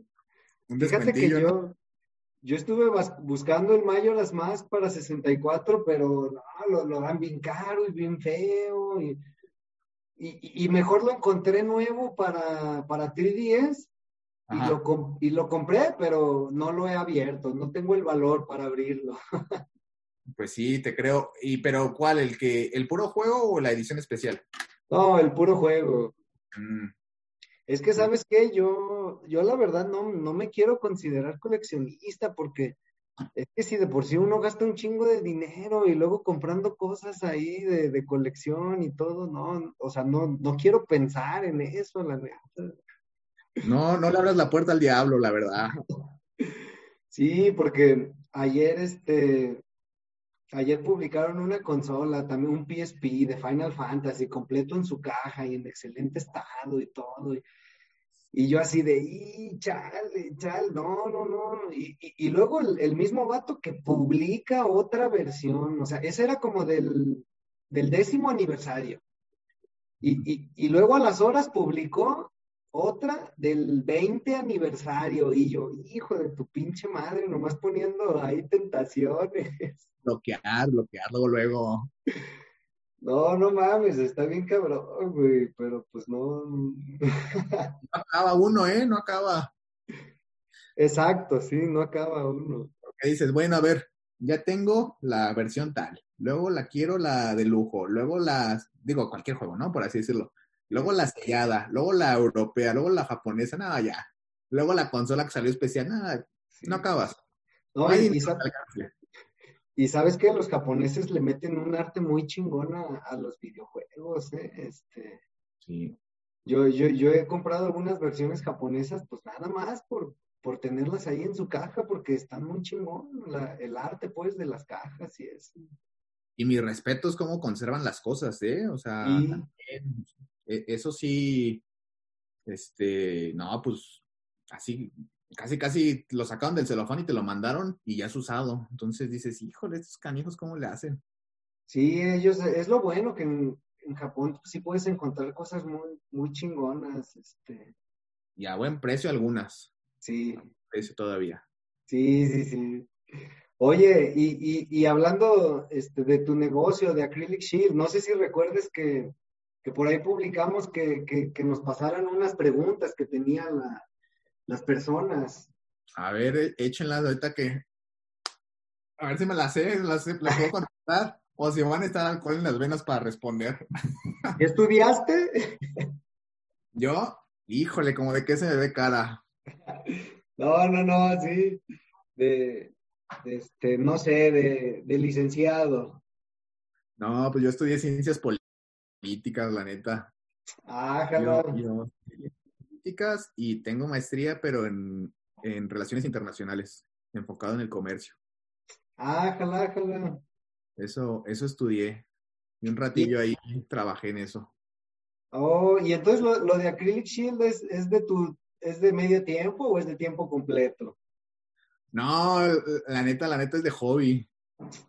un Fíjate que yo, yo estuve buscando el Mayoras más para 64, pero no, lo, lo dan bien caro y bien feo. Y, y, y mejor lo encontré nuevo para, para 3DS y lo, y lo compré, pero no lo he abierto. No tengo el valor para abrirlo. *laughs* Pues sí, te creo. Y pero ¿cuál? ¿El que el puro juego o la edición especial? No, el puro juego. Mm, Es que, ¿sabes qué? Yo, yo la verdad no, no me quiero considerar coleccionista porque es que si de por sí uno gasta un chingo de dinero y luego comprando cosas ahí de, de colección y todo, no, o sea, no, no quiero pensar en eso, la neta. No, no le abras la puerta al diablo, la verdad. Sí, porque ayer, este, ayer publicaron una consola, también un PSP de Final Fantasy, completo en su caja y en excelente estado y todo. Y, yo así de, y chale, chale, no, no, no. Y, luego el, el mismo vato que publica otra versión, o sea, ese era como del, del décimo aniversario. Y, y, y luego a las horas publicó otra del 20 aniversario. Y yo, hijo de tu pinche madre, nomás poniendo ahí tentaciones. *laughs* Bloquear, bloquear luego, luego. No, no mames, está bien cabrón, güey, pero pues no. *laughs* No acaba uno, ¿eh? No acaba. Exacto, sí, no acaba uno. Porque dices, bueno, a ver, ya tengo la versión tal. Luego la quiero la de lujo. Luego la, digo, cualquier juego, ¿no? Por así decirlo. Luego la sellada. Luego la europea. Luego la japonesa. Nada, ya. Luego la consola que salió especial. Nada, Sí. no acabas. No, No hay y, y dinero sa- que alcance. y sabes que los japoneses le meten un arte muy chingón a, los videojuegos, ¿eh? Este, Sí. yo, yo, yo he comprado algunas versiones japonesas, pues nada más por, por tenerlas ahí en su caja, porque están muy chingón, la- el arte, pues, de las cajas y eso. Y mi respeto es cómo conservan las cosas, ¿eh? O sea, también, eso sí, este, no, pues, así, casi, casi lo sacaron del celofán y te lo mandaron y ya es usado. Entonces dices, híjole, estos canijos, ¿cómo le hacen? Sí, ellos, es lo bueno que en, en Japón pues, sí puedes encontrar cosas muy, muy chingonas, este, Y a buen precio algunas, sí, precio todavía. sí, sí, sí. Oye, y, y, y hablando este, de tu negocio de Acrylic Shield, no sé si recuerdes que, que por ahí publicamos que, que, que nos pasaran unas preguntas que tenían la- las personas. A ver, eh, échenlas ahorita que, a ver si me las sé, las, sé, las puedo *laughs* contestar, o si van a estar alcohol en las venas para responder. ¿Ya estudiaste? *laughs* Yo, híjole, como de qué se me ve cara. No, no, no, sí, de, de este, no sé, de, de licenciado. No, pues yo estudié ciencias políticas, la neta. Ah, Yo, jala. yo estudié políticas y tengo maestría, pero en, en relaciones internacionales, enfocado en el comercio. Ah, jala, jala. Eso, eso estudié. Y un ratillo ahí trabajé en eso. Oh, y entonces lo, lo de Acrylic Shield es, es de tu, es de medio tiempo o es de tiempo completo? No, la neta, la neta es de hobby.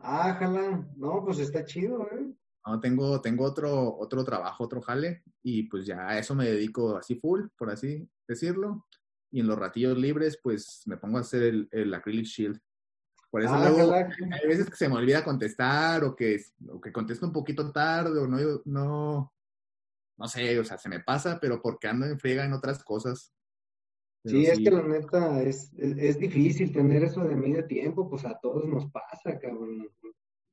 Ah, jala. No, pues está chido, ¿eh? No, tengo, tengo otro, otro trabajo, otro jale, y pues ya a eso me dedico así full, por así decirlo. Y en los ratillos libres, pues me pongo a hacer el, el acrylic shield. Por eso Ah, luego hay veces que se me olvida contestar o que, o que contesto un poquito tarde o no, no, no sé, o sea, se me pasa, pero porque ando en friega en otras cosas. Sí, es que la neta es, es, es difícil tener eso de medio tiempo, pues a todos nos pasa, cabrón.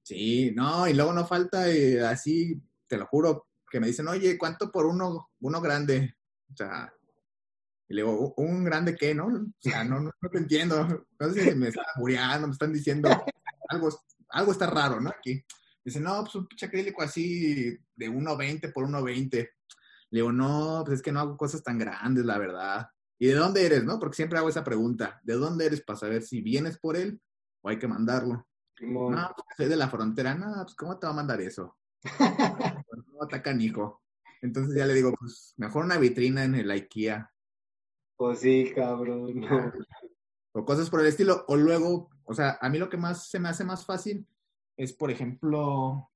Sí, no, y luego no falta eh, así, te lo juro, que me dicen, oye, ¿cuánto por uno, uno grande? O sea, y le digo, ¿un grande qué, no? O sea, no, no, no te entiendo. No sé si me están muriendo, me están diciendo algo, algo está raro, ¿no? Aquí. Dice, no, pues un pinche acrílico así de 1.20 por 1.20. Le digo, no, pues es que no hago cosas tan grandes, la verdad. ¿Y de dónde eres, no? Porque siempre hago esa pregunta. ¿De dónde eres para saber si vienes por él o hay que mandarlo? Simón. No, pues soy de la frontera. No, pues ¿cómo te va a mandar eso? *laughs* No, está canijo. Entonces ya le digo, pues mejor una vitrina en el IKEA Pues sí, cabrón. no. o cosas por el estilo. O luego, o sea, a mí lo que más se me hace más fácil es, por ejemplo,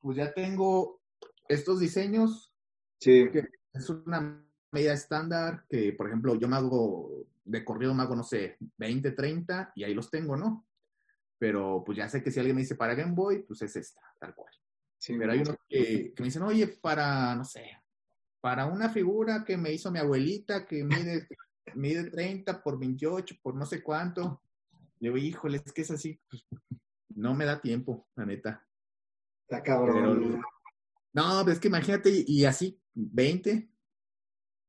pues ya tengo estos diseños, Sí, que es una medida estándar que, por ejemplo, yo me hago de corrido, me hago, no sé, 20, 30 y ahí los tengo, ¿no? Pero pues ya sé que si alguien me dice para Game Boy, pues es esta, tal cual. sí. Pero hay unos que, que me dicen, oye, para, no sé, para una figura que me hizo mi abuelita que mide, *laughs* mide 30 por 28, por no sé cuánto. Le digo, híjole, es que es así, pues, no me da tiempo, la neta. Está cabrón. no, pues es que imagínate, y, así, 20.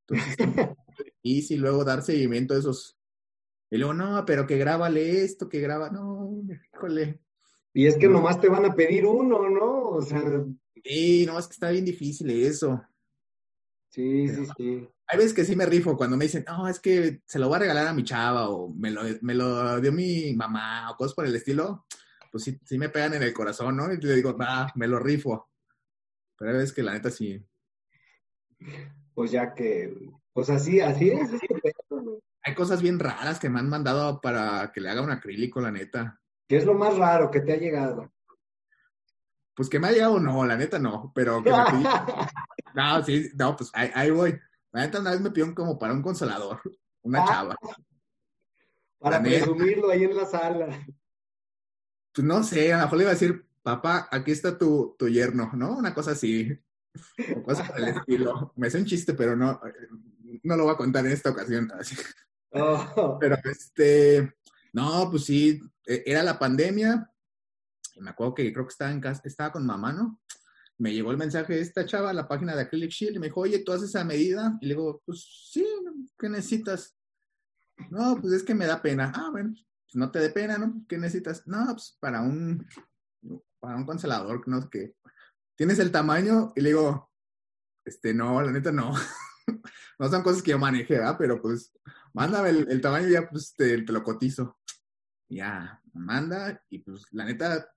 Entonces, *laughs* y si luego dar seguimiento a esos. Y luego, no, pero que grábale esto, que graba, no, híjole. Y es que nomás te van a pedir uno, ¿no? O sea. Sí, no, es que está bien difícil eso. Sí, sí, sí. Hay veces que sí me rifo cuando me dicen, no, es que se lo voy a regalar a mi chava o me lo, me lo dio mi mamá o cosas por el estilo. Pues sí, sí me pegan en el corazón, ¿no? Y le digo, va, me lo rifo. Pero hay veces que la neta sí. Pues ya que, pues así, así es. Hay cosas bien raras que me han mandado para que le haga un acrílico, la neta. ¿Qué es lo más raro que te ha llegado? Pues que me ha llegado, no, la neta no, pero que me *laughs* No, sí, no, pues ahí, voy. La neta una vez me pidieron como para un consolador, una ah. chava. Para presumirlo ahí en la sala. Pues no sé, a lo mejor le iba a decir, papá, aquí está tu, tu yerno, ¿no? Una cosa así. O cosas del *laughs* estilo. Me hace un chiste, pero no, no lo voy a contar en esta ocasión. Oh. Pero este, no, pues sí, e, era la pandemia. Me acuerdo que creo que estaba en casa, estaba con mamá, ¿no? Me llegó el mensaje de esta chava la página de Acrylic Shield y me dijo, oye, ¿tú haces esa medida? Y le digo, pues sí, ¿qué necesitas? No, pues es que me da pena. Ah, bueno, pues no te dé pena, ¿no? ¿Qué necesitas? No, pues para un, para un consolador, no sé qué. ¿Tienes el tamaño? Y le digo, este, no, la neta no. *laughs* no son cosas que yo maneje, ¿verdad? Pero pues, mándame el, tamaño ya pues te, te lo cotizo ya, manda, y pues la neta,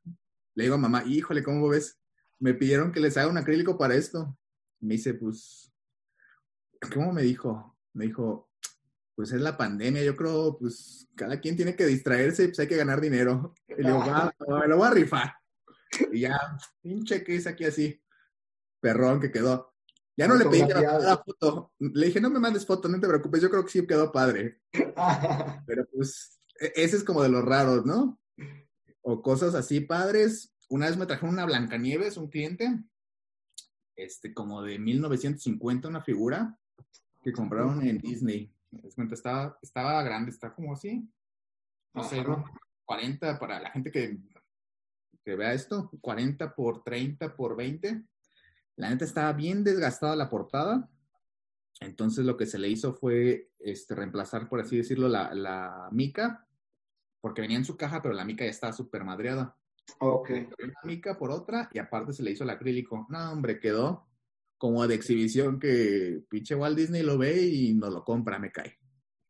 le digo a mamá, híjole, ¿cómo ves? Me pidieron que les haga un acrílico para esto. Me dice, pues, ¿cómo me dijo? Me dijo, pues es la pandemia, yo creo, pues cada quien tiene que distraerse y pues hay que ganar dinero. Y le digo, va, lo voy a rifar. Y ya, pinche que es aquí así, perrón que quedó. Ya no le pedí la foto. Le dije, no me mandes foto, no te preocupes, yo creo que sí quedó padre. *laughs* Pero pues e, ese es como de los raros, ¿no? O cosas así padres. Una vez me trajeron una Blancanieves, un cliente, este, como de 1950, una figura que compraron en Disney. Estaba, estaba grande, está como así. No sé, 40 para la gente que, que vea esto, 40 por 30 por 20. La neta estaba bien desgastada la portada. Entonces lo que se le hizo fue este, reemplazar, por así decirlo, la, la mica porque venía en su caja, pero la mica ya estaba súper madreada. Ok. Una mica por otra y aparte se le hizo el acrílico. No, hombre, quedó como de exhibición que pinche Walt Disney lo ve y no lo compra, me cae.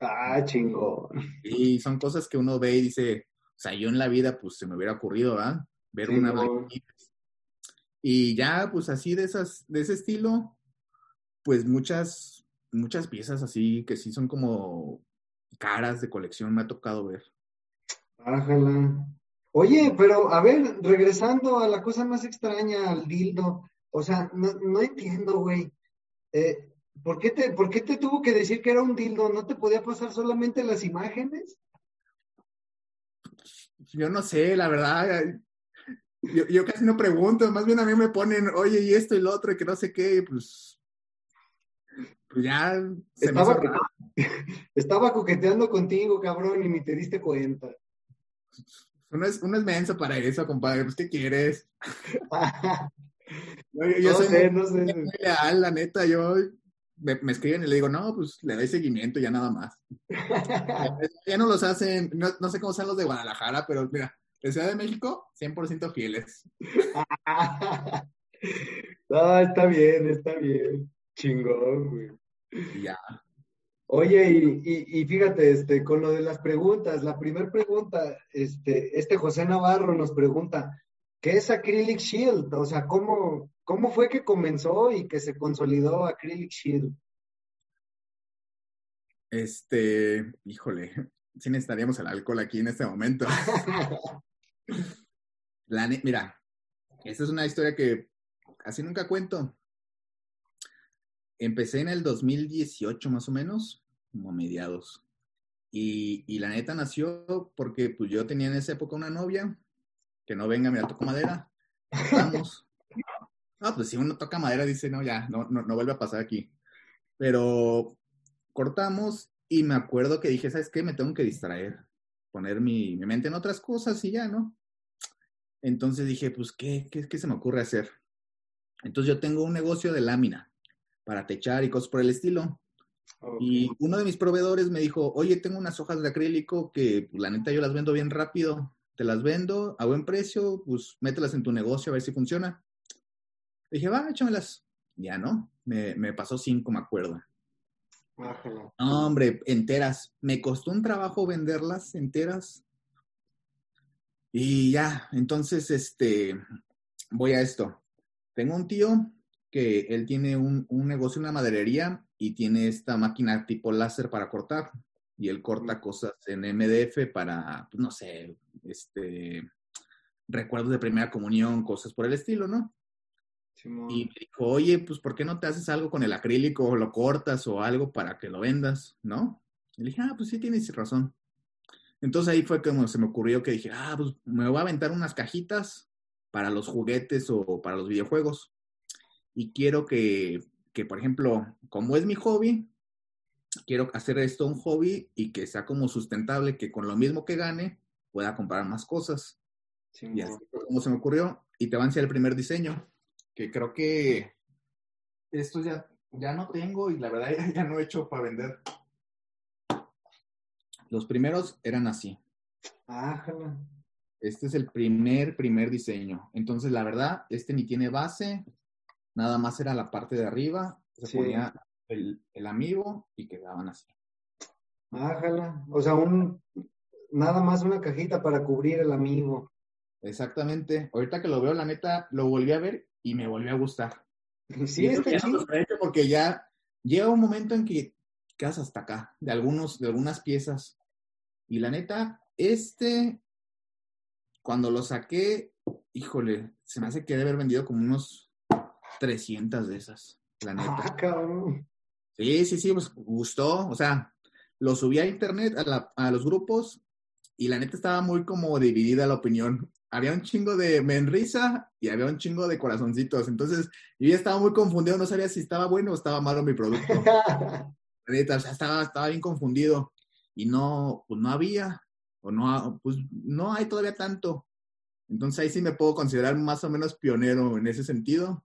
Ah, chingón. Y son cosas que uno ve y dice, o sea, yo en la vida pues se me hubiera ocurrido, ¿verdad? Ver una Y ya, pues así de esas, de ese estilo, pues muchas, muchas piezas así que sí son como caras de colección me ha tocado ver. Ájala. Oye, pero a ver, regresando a la cosa más extraña, al dildo, o sea, no, entiendo, güey. Eh, ¿por, qué te, ¿Por qué te tuvo que decir que era un dildo? ¿No te podía pasar solamente las imágenes? Yo no sé, la verdad. Yo, yo casi no pregunto, más bien a mí me ponen, oye, y esto y lo otro, y que no sé qué, pues pues ya se estaba, me *laughs* estaba coqueteando contigo, cabrón, y ni te diste cuenta. Uno es, uno es menso para eso, compadre. Pues, ¿qué quieres? *laughs* yo, no soy sé, no sé. leal, la neta. Yo me, escriben y le digo, no, pues le doy seguimiento, ya nada más. *laughs* ya, no los hacen, no, sé cómo son los de Guadalajara, pero mira, de Ciudad de México, 100% fieles. no, *laughs* está bien, está bien. Chingón, güey. Ya. Oye, y, y, fíjate, este, con lo de las preguntas, la primera pregunta, este, este José Navarro nos pregunta, ¿qué es Acrylic Shield? O sea, ¿cómo, cómo fue que comenzó y que se consolidó Acrylic Shield? Este, híjole, sí necesitaríamos el alcohol aquí en este momento. *laughs* la, mira, esta es una historia que casi nunca cuento. Empecé en el 2018 más o menos, como mediados. Y, y, la neta nació porque pues yo tenía en esa época una novia, que no venga, mira, toco madera, vamos. Ah, pues si uno toca madera dice, no, ya, no, no, no vuelve a pasar aquí. Pero cortamos y me acuerdo que dije, ¿sabes qué? Me tengo que distraer, poner mi, mi mente en otras cosas y ya, ¿no? Entonces dije, pues, ¿qué, qué, qué se me ocurre hacer? Entonces yo tengo un negocio de lámina para techar y cosas por el estilo. Y uno de mis proveedores me dijo, oye, tengo unas hojas de acrílico que pues, la neta yo las vendo bien rápido, te las vendo a buen precio, pues mételas en tu negocio a ver si funciona. dije, va, échamelas. Ya no, me, me pasó cinco, me acuerdo. No, hombre, enteras. Me costó un trabajo venderlas enteras. Y ya, entonces, este, voy a esto. Tengo un tío que él tiene un, un negocio, una maderería, y tiene esta máquina tipo láser para cortar. Y él corta cosas en MDF para, pues, no sé, este, recuerdos de primera comunión, cosas por el estilo, ¿no? Simón. Y me dijo, oye, pues, ¿por qué no te haces algo con el acrílico o lo cortas o algo para que lo vendas, ¿no? Y le dije, ah, pues sí, tienes razón. Entonces ahí fue como se me ocurrió que dije, ah, pues me voy a aventar unas cajitas para los juguetes o para los videojuegos. Y quiero que, que, por ejemplo, como es mi hobby, quiero hacer esto un hobby y que sea como sustentable, que con lo mismo que gane pueda comprar más cosas. Y así fue como se me ocurrió. Y te va a enseñar el primer diseño, que creo que esto ya, ya no tengo y la verdad *laughs* ya, ya no he hecho para vender. Los primeros eran así. Ájala. Este es el primer, primer diseño. Entonces, la verdad, este ni tiene base, nada más era la parte de arriba, se Sí. ponía el, el amigo y quedaban así. Ájala. O sea, un, nada más una cajita para cubrir el amigo. Exactamente. Ahorita que lo veo, la neta, lo volví a ver y me volvió a gustar. Sí, chido. hecho porque ya llega un momento en que quedas hasta acá, de algunos, de algunas piezas. Y la neta, este, cuando lo saqué, híjole, se me hace que debe haber vendido como unos 300 de esas, la neta. Ah, cabrón. Sí, sí, sí, pues gustó. O sea, lo subí a internet, a, la- a los grupos, y la neta estaba muy como dividida la opinión. Había un chingo de menrisa y había un chingo de corazoncitos. Entonces, yo ya estaba muy confundido, no sabía si estaba bueno o estaba malo mi producto. *laughs* La neta, o sea, estaba, estaba bien confundido. Y no, pues no había, o no, pues no hay todavía tanto. Entonces ahí sí me puedo considerar más o menos pionero en ese sentido.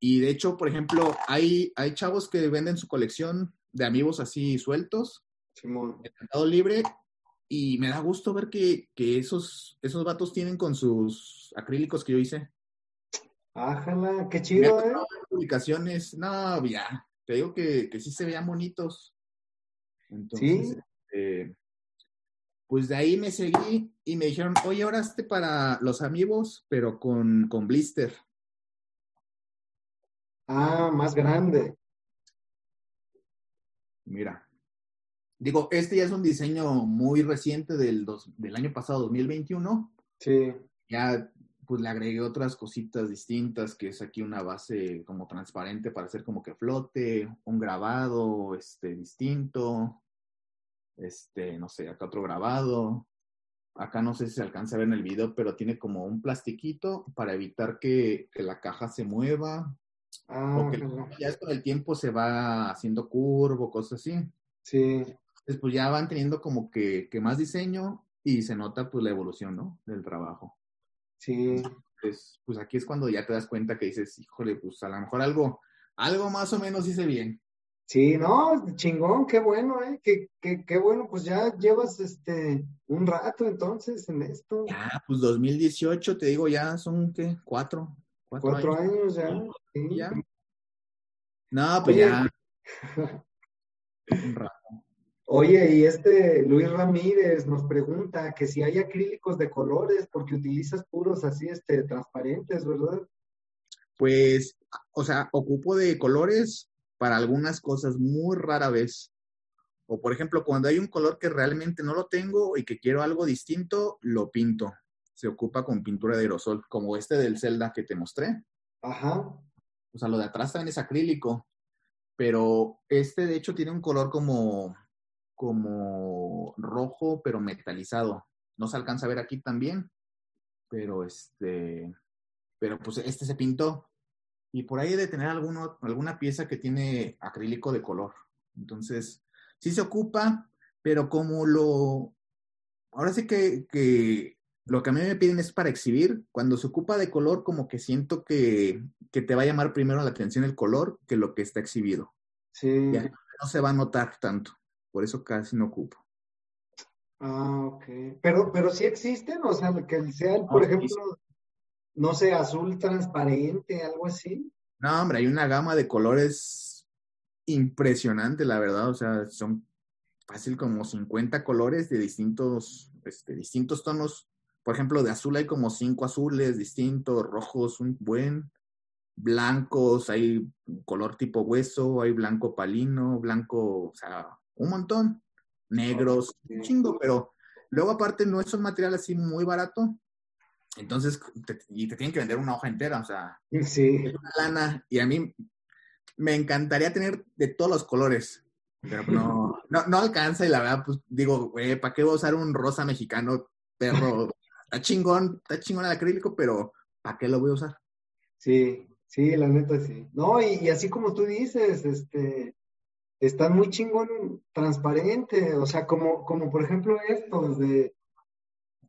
Y de hecho, por ejemplo, hay, hay chavos que venden su colección de amigos así sueltos, Simón. en Mercado Libre, y me da gusto ver que, que esos, esos vatos tienen con sus acrílicos que yo hice. Ájala, qué Me chido, ¿eh? tocado ver publicaciones, no, ya, te digo que, que sí se veían bonitos. Entonces, Sí. este, pues de ahí me seguí y me dijeron, oye, ahora este para los amigos, pero con, con blister. Ah, más grande. Mira. Digo, este ya es un diseño muy reciente del, dos- del año pasado, 2021. Sí. Ya pues le agregué otras cositas distintas, que es aquí una base como transparente para hacer como que flote, un grabado este, distinto, este, no sé, acá otro grabado. Acá no sé si se alcanza a ver en el video, pero tiene como un plastiquito para evitar que, que la caja se mueva Ah, o que ya con el tiempo se va haciendo curvo, cosas así. Sí. Entonces, pues ya van teniendo como que, que más diseño y se nota pues la evolución, ¿no? Del trabajo. Sí. Entonces, pues aquí es cuando ya te das cuenta que dices, híjole, pues a lo mejor algo, algo más o menos hice bien. Sí, no, chingón, qué bueno, ¿eh? Qué, qué, qué bueno, pues ya llevas este un rato entonces en esto. Ya, pues 2018, te digo, ya son, ¿qué? Cuatro. Cuatro, Cuatro años. años ya. sí. Ya. No, pues Oye. ya. *laughs* Un rato. Oye, y este Luis Ramírez nos pregunta que si hay acrílicos de colores, porque utilizas puros así, este, transparentes, ¿verdad? Pues, o sea, ocupo de colores para algunas cosas muy rara vez. O por ejemplo, cuando hay un color que realmente no lo tengo y que quiero algo distinto, lo pinto. Se ocupa con pintura de aerosol, como este del Zelda que te mostré. Ajá. O sea, lo de atrás también es acrílico, pero este de hecho tiene un color como, como rojo, pero metalizado. No se alcanza a ver aquí también, pero este, pero pues este se pintó. Y por ahí de tener alguno, alguna pieza que tiene acrílico de color. Entonces, sí se ocupa, pero como lo, ahora sí que, que lo que a mí me piden es para exhibir. Cuando se ocupa de color, como que siento que, que te va a llamar primero la atención el color que lo que está exhibido. Sí. Ya no se va a notar tanto. Por eso casi no ocupo. Ah, ok. Pero, pero sí existen, o sea, que sea, por Ah, ejemplo, no sé, azul transparente, algo así. No, hombre, hay una gama de colores impresionante, la verdad. O sea, son fácil como 50 colores de distintos, este, distintos tonos. Por ejemplo, de azul hay como cinco azules distintos, rojos, un buen, blancos, hay color tipo hueso, hay blanco palino, blanco, o sea, un montón. Negros, un chingo, pero luego aparte no es un material así muy barato. Entonces, te- y te tienen que vender una hoja entera, o sea, Sí. es una lana y a mí me encantaría tener de todos los colores, pero no, *laughs* no, no alcanza y la verdad, pues digo, güey, ¿para qué voy a usar un rosa mexicano, perro? *laughs* Está chingón, está chingón el acrílico, pero ¿para qué lo voy a usar? Sí, sí, la neta sí. No, y, y así como tú dices, este, están muy chingón transparente, o sea, como, como por ejemplo estos de,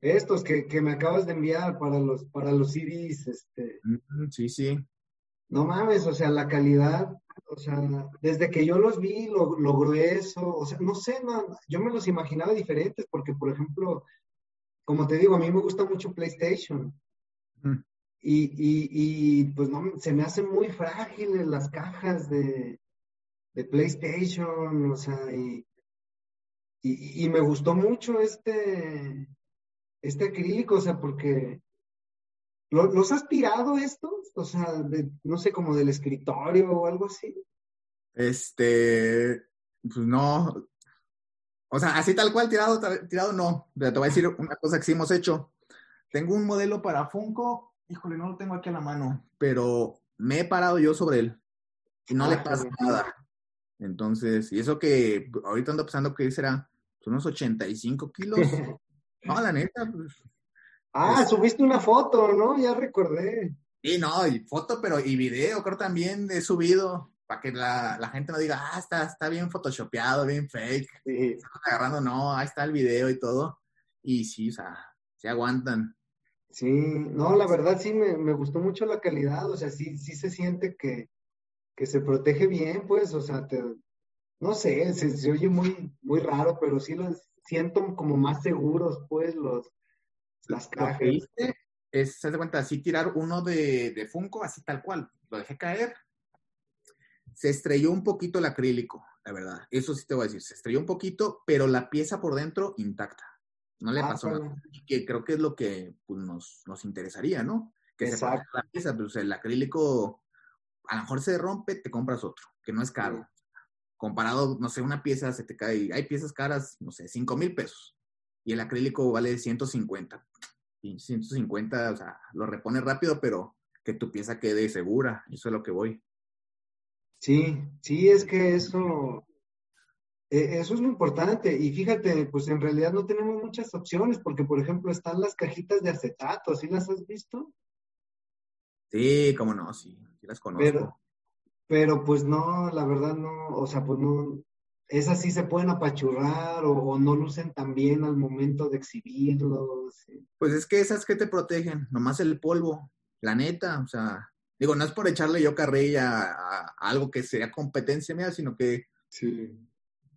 estos que, que me acabas de enviar para los, para los CDs, este, Mm, Sí, sí. no mames, o sea, la calidad, o sea, desde que yo los vi, lo, lo grueso, o sea, no sé, no, yo me los imaginaba diferentes, porque por ejemplo, como te digo, a mí me gusta mucho PlayStation. Mm. Y, y, y pues no, se me hacen muy frágiles las cajas de, de PlayStation, o sea, y, y, y me gustó mucho este, este acrílico, o sea, porque ¿lo- ¿los has tirado estos? O sea, de, no sé, como del escritorio o algo así. Este, pues no. O sea, así tal cual tirado, tirado no. Pero te voy a decir una cosa que sí hemos hecho. Tengo un modelo para Funko, híjole, no lo tengo aquí a la mano, pero me he parado yo sobre él y no le Ah, pasa nada. Entonces, y eso que ahorita ando pensando que será pues, unos 85 kilos. *laughs* No, la neta, pues. Ah, subiste una foto, ¿no? Ya recordé. Sí, no, y foto, pero y video, creo también he subido para que la, la gente no diga, ah, está, está bien photoshopeado, bien fake. Sí. están agarrando, no, ahí está el video y todo. Y sí, o sea, se aguantan. Sí, no, la verdad sí me, me gustó mucho la calidad, o sea, sí, sí se siente que, que se protege bien, pues, o sea, te, no sé, se, se oye muy, muy raro, pero sí los siento como más seguros, pues, los, las Lo que cajas. hice es, se de cuenta, así tirar uno de, de Funko, así tal cual. Lo dejé caer. Se estrelló un poquito el acrílico, la verdad. Eso sí te voy a decir. Se estrelló un poquito, pero la pieza por dentro intacta. No le Ah, pasó nada. Y que creo que es lo que pues, nos, nos interesaría, ¿no? Que se Exacto. proteja la pieza. Pues el acrílico, a lo mejor se rompe, te compras otro, que no es caro. Comparado, no sé, una pieza se te cae. Hay piezas caras, no sé, 5 mil pesos. Y el acrílico vale 150. Y 150, o sea, lo repone rápido, pero que tu pieza quede segura. Eso es lo que voy. Sí, sí, es que eso, eh, eso es lo importante. Y fíjate, pues en realidad no tenemos muchas opciones, porque por ejemplo están las cajitas de acetato, ¿sí las has visto? Sí, cómo no, sí, sí las conozco. Pero, pero pues no, la verdad no, o sea, pues no, esas sí se pueden apachurrar o, o no lucen tan bien al momento de exhibirlos. sí. Pues es que esas que te protegen, nomás el polvo, la neta, o sea, digo, no es por echarle yo carrilla a, a algo que sea competencia mía, sino que,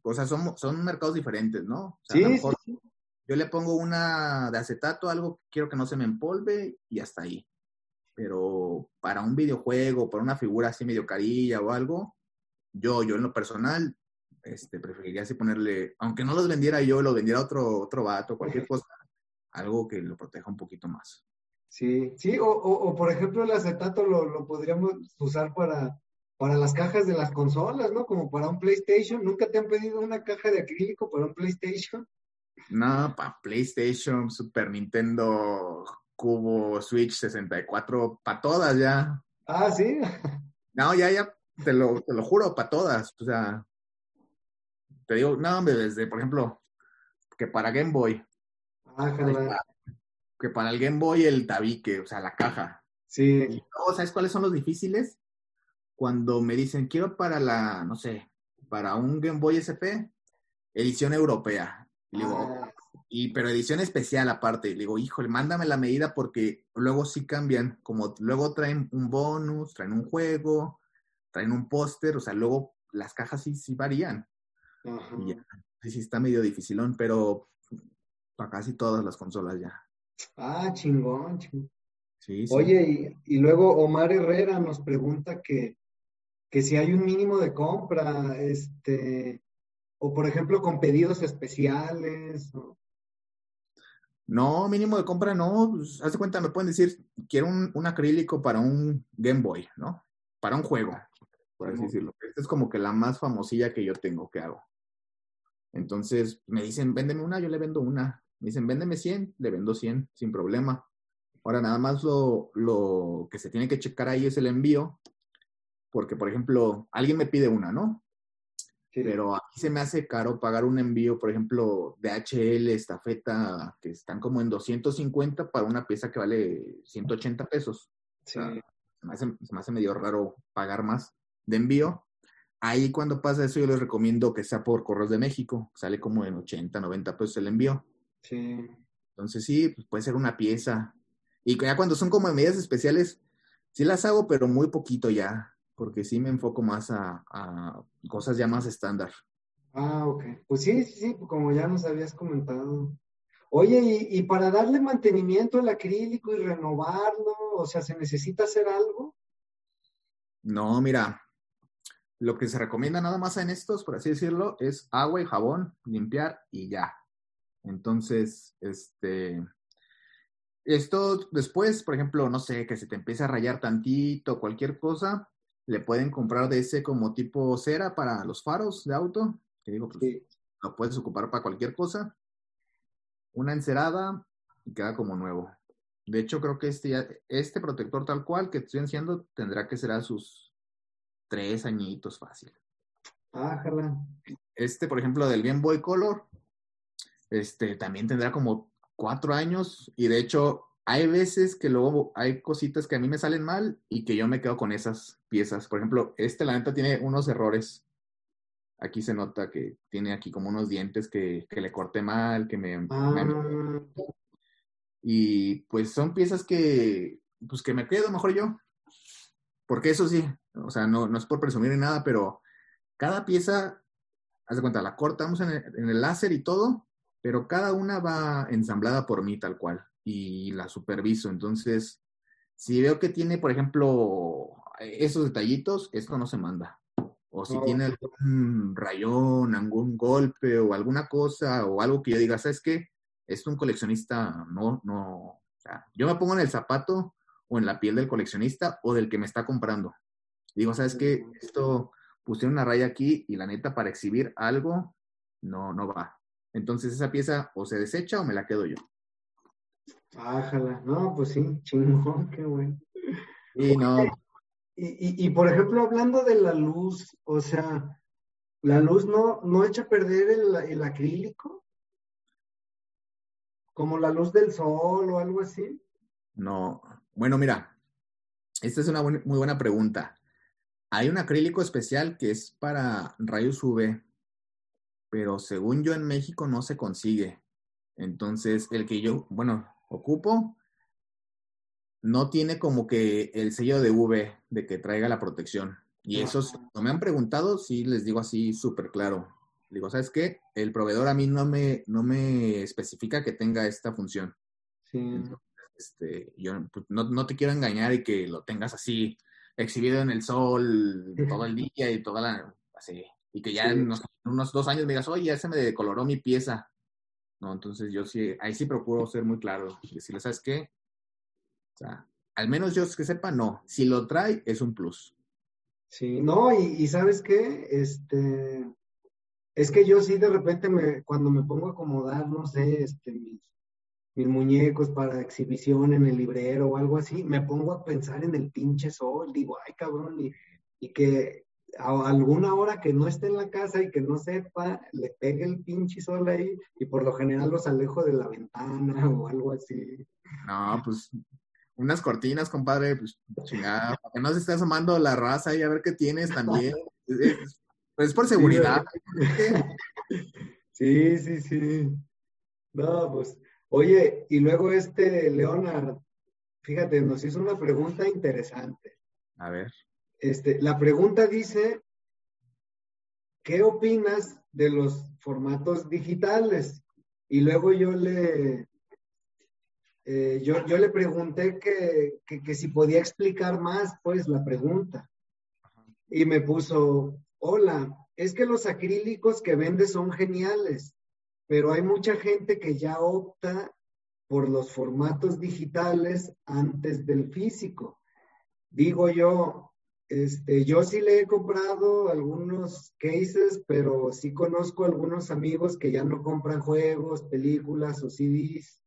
o sea, son, son mercados diferentes, ¿no? O sea, a lo Sí, mejor sí, yo le pongo una de acetato, algo que quiero que no se me empolve y hasta ahí. Pero para un videojuego, para una figura así medio carilla o algo, yo, yo en lo personal, este, preferiría así ponerle, aunque no los vendiera yo, lo vendiera otro, otro vato, cualquier cosa, algo que lo proteja un poquito más. sí, sí, o, o, o, por ejemplo el acetato lo, lo podríamos usar para, para las cajas de las consolas, ¿no? Como para un PlayStation. ¿Nunca te han pedido una caja de acrílico para un PlayStation? No, para PlayStation, Super Nintendo, Cubo, Switch 64, para todas ya. Ah, sí. No, ya, ya, te lo, te lo juro, para todas. O sea, te digo, no, hombre, desde, por ejemplo, que para Game Boy, Ah, jala. que para el Game Boy el tabique, o sea, la caja. Sí, Y luego, ¿sabes cuáles son los difíciles? Cuando me dicen, quiero para la, no sé, para un Game Boy SP, edición europea. Y digo, Ah, y, pero edición especial aparte. Le digo, híjole, mándame la medida porque luego sí cambian. Como luego traen un bonus, traen un juego, traen un póster, o sea, luego las cajas sí, sí varían. ajá. Y ya, sí está medio dificilón, pero para casi todas las consolas ya. Ah, chingón, chingón. Sí, sí. Oye, y, y luego Omar Herrera nos pregunta que, que si hay un mínimo de compra, este, o por ejemplo con pedidos especiales. o- No, mínimo de compra no. Pues, haz de cuenta, me pueden decir, quiero un, un acrílico para un Game Boy, ¿no? Para un juego, por así decirlo. Esta es como que la más famosilla que yo tengo, que hago. Entonces me dicen, véndeme una, yo le vendo una. Me dicen, véndeme 100, le vendo 100, sin problema. Ahora, nada más lo, lo que se tiene que checar ahí es el envío, porque, por ejemplo, alguien me pide una, ¿no? Sí. Pero aquí se me hace caro pagar un envío, por ejemplo, de HL, estafeta, que están como en 250 para una pieza que vale 180 pesos. Sí. sea, Se me hace, se me hace medio raro pagar más de envío. Ahí cuando pasa eso yo les recomiendo que sea por Correos de México. Sale como en 80, 90 pesos el envío. Sí. Entonces sí, pues puede ser una pieza. Y ya cuando son como medidas especiales, sí las hago, pero muy poquito ya. Porque sí me enfoco más a, a cosas ya más estándar. Ah, ok. Pues sí, sí, sí, como ya nos habías comentado. Oye, y, y para darle mantenimiento al acrílico y renovarlo, o sea, ¿se necesita hacer algo? No, mira, lo que se recomienda nada más en estos, por así decirlo, es agua y jabón, limpiar y ya. Entonces, este, esto después, por ejemplo, no sé, que se te empiece a rayar tantito, cualquier cosa, le pueden comprar de ese como tipo cera para los faros de auto, que digo, pues Sí. lo puedes ocupar para cualquier cosa. Una encerada y queda como nuevo. De hecho, creo que este, este protector tal cual que estoy enseñando tendrá que ser a sus tres añitos fácil. Ájala. Este, por ejemplo, del Game Boy Color, este también tendrá como cuatro años y de hecho hay veces que luego hay cositas que a mí me salen mal y que yo me quedo con esas piezas. Por ejemplo, este la neta tiene unos errores. Aquí se nota que tiene aquí como unos dientes que, que le corté mal, que me, me- Ah, y pues son piezas que, pues que me quedo mejor yo. Porque eso sí, o sea, no, no es por presumir ni nada, pero cada pieza, haz de cuenta, la cortamos en el, en el láser y todo, pero cada una va ensamblada por mí tal cual y la superviso. Entonces, si veo que tiene, por ejemplo, esos detallitos, esto no se manda. O si tiene algún rayón, algún golpe o alguna cosa o algo que yo diga, ¿sabes qué? Es un coleccionista, no, no, o sea, yo me pongo en el zapato o en la piel del coleccionista o del que me está comprando. Digo, ¿sabes qué? Esto pusieron una raya aquí y la neta para exhibir algo no, no va. Entonces esa pieza o se desecha o me la quedo yo. Ájala. No, pues sí, chingón, qué bueno. Y no, Y, y, y por ejemplo, hablando de la luz, o sea, la luz no, no echa a perder el, el acrílico, como la luz del sol o algo así. no. Bueno, mira, esta es una muy buena pregunta. Hay un acrílico especial que es para rayos UV, pero según yo en México no se consigue. Entonces, el que yo, bueno, ocupo, no tiene como que el sello de UV de que traiga la protección. Y eso, si no me han preguntado, sí les digo así súper claro. Digo, ¿sabes qué? El proveedor a mí no me, no me especifica que tenga esta función. Sí. Este, yo pues, no, no te quiero engañar y que lo tengas así exhibido en el sol todo el *laughs* día y toda la, así, y que ya Sí. en unos, en unos dos años me digas, oye, ya se me decoloró mi pieza. No, entonces yo sí, ahí sí procuro ser muy claro decirle, ¿sabes qué? O sea, al menos yo que sepa, no. Si lo trae, es un plus. Sí, no, y, y ¿sabes qué? Este, es que yo sí de repente me, cuando me pongo a acomodar, no sé, este, mis, muñecos para exhibición en el librero o algo así, me pongo a pensar en el pinche sol, digo, ay cabrón, y que a alguna hora que no esté en la casa y que no sepa, le pegue el pinche sol ahí, y por lo general los alejo de la ventana *laughs* o algo así. No, pues unas cortinas, compadre, pues chingada, para que no se esté asomando la raza y a ver qué tienes también. *laughs* Es, es- pues es por seguridad. Sí, sí, sí. No, pues, oye, y luego este Leonard, fíjate, nos hizo una pregunta interesante. A ver. Este, la pregunta dice, ¿qué opinas de los formatos digitales? Y luego yo le, eh, yo, yo, le pregunté que, que, si podía explicar más, pues, la pregunta. Y me puso, hola, es que los acrílicos que vende son geniales, pero hay mucha gente que ya opta por los formatos digitales antes del físico. Digo yo, este, yo sí le he comprado algunos cases, pero sí conozco algunos amigos que ya no compran juegos, películas o CDs.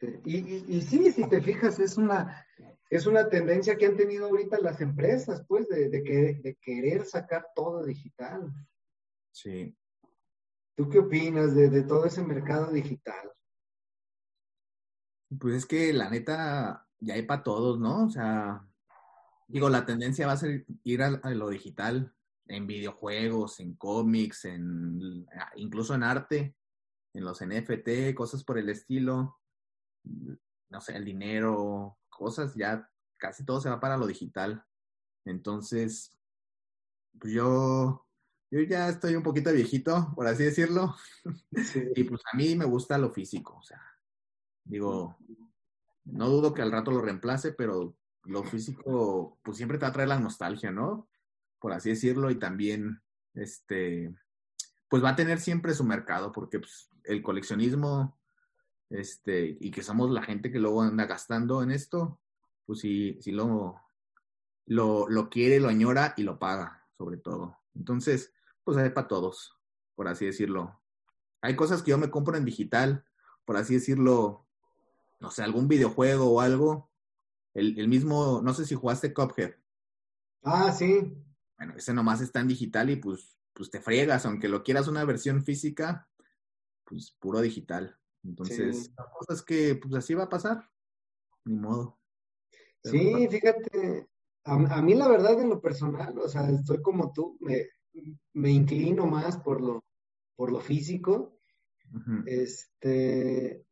Este, y, y, y, sí, si te fijas, es una, es una tendencia que han tenido ahorita las empresas, pues, de, de, que, de querer sacar todo digital. Sí. ¿Tú qué opinas de, de, todo ese mercado digital? Pues es que la neta ya hay para todos, ¿no? O sea, digo, la tendencia va a ser ir a, a lo digital, en videojuegos, en cómics, en incluso en arte, en los NFT, cosas por el estilo. No sé, el dinero, cosas, ya casi todo se va para lo digital. Entonces, pues yo, yo ya estoy un poquito viejito, por así decirlo. Sí. *laughs* y pues a mí me gusta lo físico, o sea, digo, no dudo que al rato lo reemplace, pero lo físico, pues siempre te va a traer la nostalgia, ¿no? Por así decirlo, y también, este, pues va a tener siempre su mercado, porque pues, el coleccionismo, este, y que somos la gente que luego anda gastando en esto, pues sí, sí lo, lo, lo quiere, lo añora y lo paga, sobre todo. Entonces, pues hay para todos, por así decirlo. Hay cosas que yo me compro en digital, por así decirlo, no sé, algún videojuego o algo. El, el mismo, no sé si jugaste Cuphead. Ah, sí. Bueno, ese nomás está en digital y pues, pues te friegas, aunque lo quieras una versión física, pues puro digital. Entonces, sí. cosas que pues así va a pasar. Ni modo. Pero sí, no fíjate, a, a, mí la verdad en lo personal, o sea, estoy como tú, me, me inclino más por lo, por lo físico. Uh -huh. Este,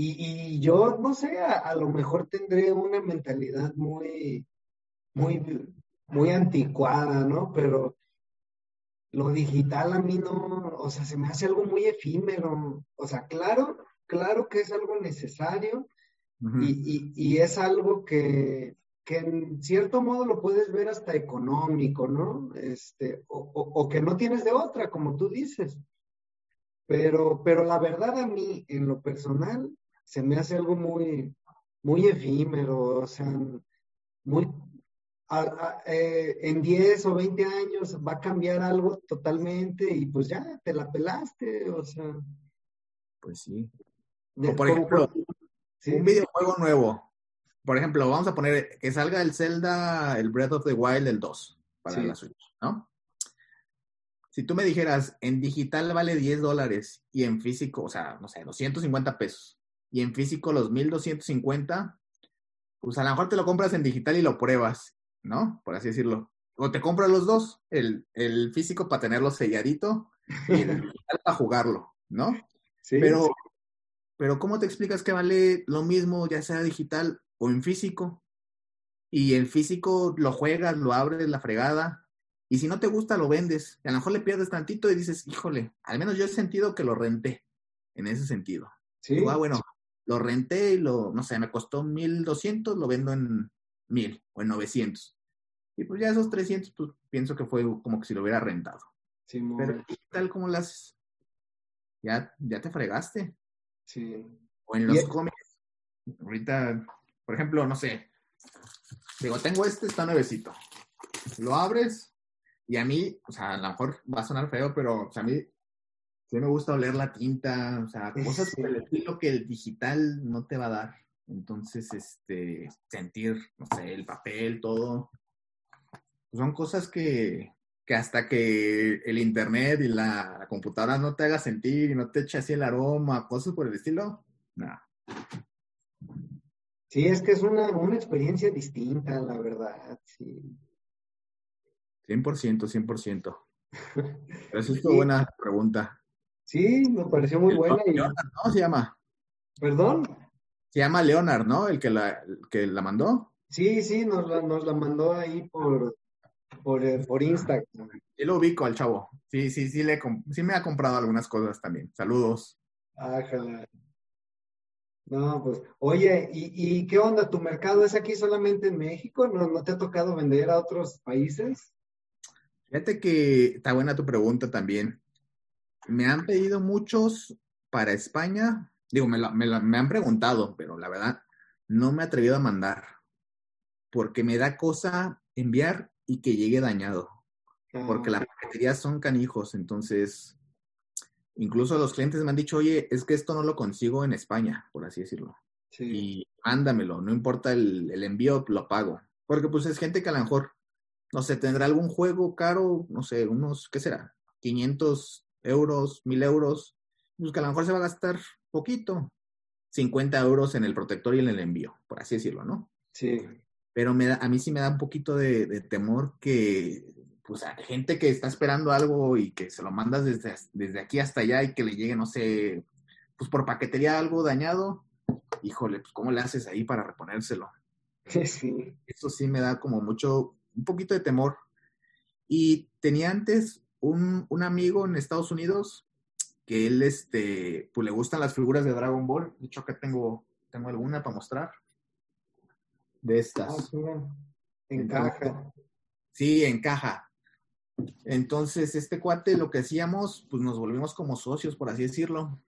y, y, yo, no sé, a, a, lo mejor tendré una mentalidad muy, muy, muy anticuada, ¿no? Pero lo digital a mí no, o sea, se me hace algo muy efímero. O sea, claro, claro que es algo necesario uh -huh. y, y, y, es algo que, que, en cierto modo lo puedes ver hasta económico, ¿no? Este, o, o, o, que no tienes de otra, como tú dices. Pero, pero la verdad a mí, en lo personal, se me hace algo muy, muy efímero, o sea, muy, a, a, eh, en 10 o 20 años va a cambiar algo totalmente y pues ya te la pelaste, o sea. Pues sí. O por ejemplo, ¿sí? un videojuego nuevo. Por ejemplo, vamos a poner que salga el Zelda, el Breath of the Wild, el 2 para sí. la Switch, ¿no? Si tú me dijeras, en digital vale 10 dólares y en físico, o sea, no sé, 250 pesos, y en físico los 1250, pues a lo mejor te lo compras en digital y lo pruebas, ¿no? Por así decirlo. O te compras los dos, el, el físico para tenerlo selladito y el *laughs* digital para jugarlo, ¿no? Sí, pero, sí. pero ¿cómo te explicas que vale lo mismo, ya sea digital o en físico? Y en físico lo juegas, lo abres, la fregada, y si no te gusta, lo vendes. Y a lo mejor le pierdes tantito y dices, híjole, al menos yo he sentido que lo renté en ese sentido. Sí. Digo, ah, bueno, lo renté y lo, no sé, me costó 1200, lo vendo en 1000 o en 900. Y pues ya esos 300, pues pienso que fue como que si lo hubiera rentado. Sí, Pero tal como las ya, ya te fregaste. Sí. O en los cómics. Ahorita, por ejemplo, no sé. Digo, tengo este, está nuevecito. Lo abres y a mí, o sea, a lo mejor va a sonar feo, pero o sea, a mí sí me gusta oler la tinta, o sea, cosas por el estilo que el digital no te va a dar. Entonces, este, sentir, no sé, el papel, todo. Son cosas que, que hasta que el internet y la, computadora no te haga sentir y no te eche así el aroma, cosas por el estilo, nada. Sí, es que es una, una experiencia distinta, la verdad, sí. 100%, 100%. *laughs* Pero eso es una buena pregunta. Sí, me pareció muy buena. Y... Leonard, ¿no? Se llama. ¿Perdón? Se llama Leonard, ¿no? El que la, el que la mandó. Sí, sí, nos la, nos la mandó ahí por, por, eh, por Instagram. Yo lo ubico al chavo. Sí, sí, sí, le, sí me ha comprado algunas cosas también. Saludos. Ájala. No, pues, oye, ¿y, ¿y qué onda? ¿Tu mercado es aquí solamente en México? ¿No, no te ha tocado vender a otros países? Fíjate que está buena tu pregunta también. Me han pedido muchos para España. Digo, me, la- me la- me han preguntado, pero la verdad no me he atrevido a mandar. Porque me da cosa enviar y que llegue dañado. Porque Ah, las paqueterías son canijos. Entonces, incluso los clientes me han dicho, oye, es que esto no lo consigo en España, por así decirlo. sí, y mándamelo, no importa el, el envío, lo pago. Porque pues es gente que a lo mejor, no sé, tendrá algún juego caro, no sé, unos, ¿qué será? 500 euros, 1000 euros, pues que a lo mejor se va a gastar poquito, 50 euros en el protector y en el envío, por así decirlo, ¿no? sí, Pero me da, a mí sí me da un poquito de, de temor que, pues, a gente que está esperando algo y que se lo mandas desde, desde aquí hasta allá y que le llegue, no sé, pues por paquetería algo dañado, híjole, pues, ¿cómo le haces ahí para reponérselo? *laughs* sí, Eso sí me da como mucho, un poquito de temor. Y tenía antes un, un amigo en Estados Unidos que él, este, pues le gustan las figuras de Dragon Ball. De hecho, acá tengo, tengo alguna para mostrar. De estas. Ah, sí, encaja. Sí, encaja. Entonces, este cuate, lo que hacíamos, pues nos volvimos como socios, por así decirlo.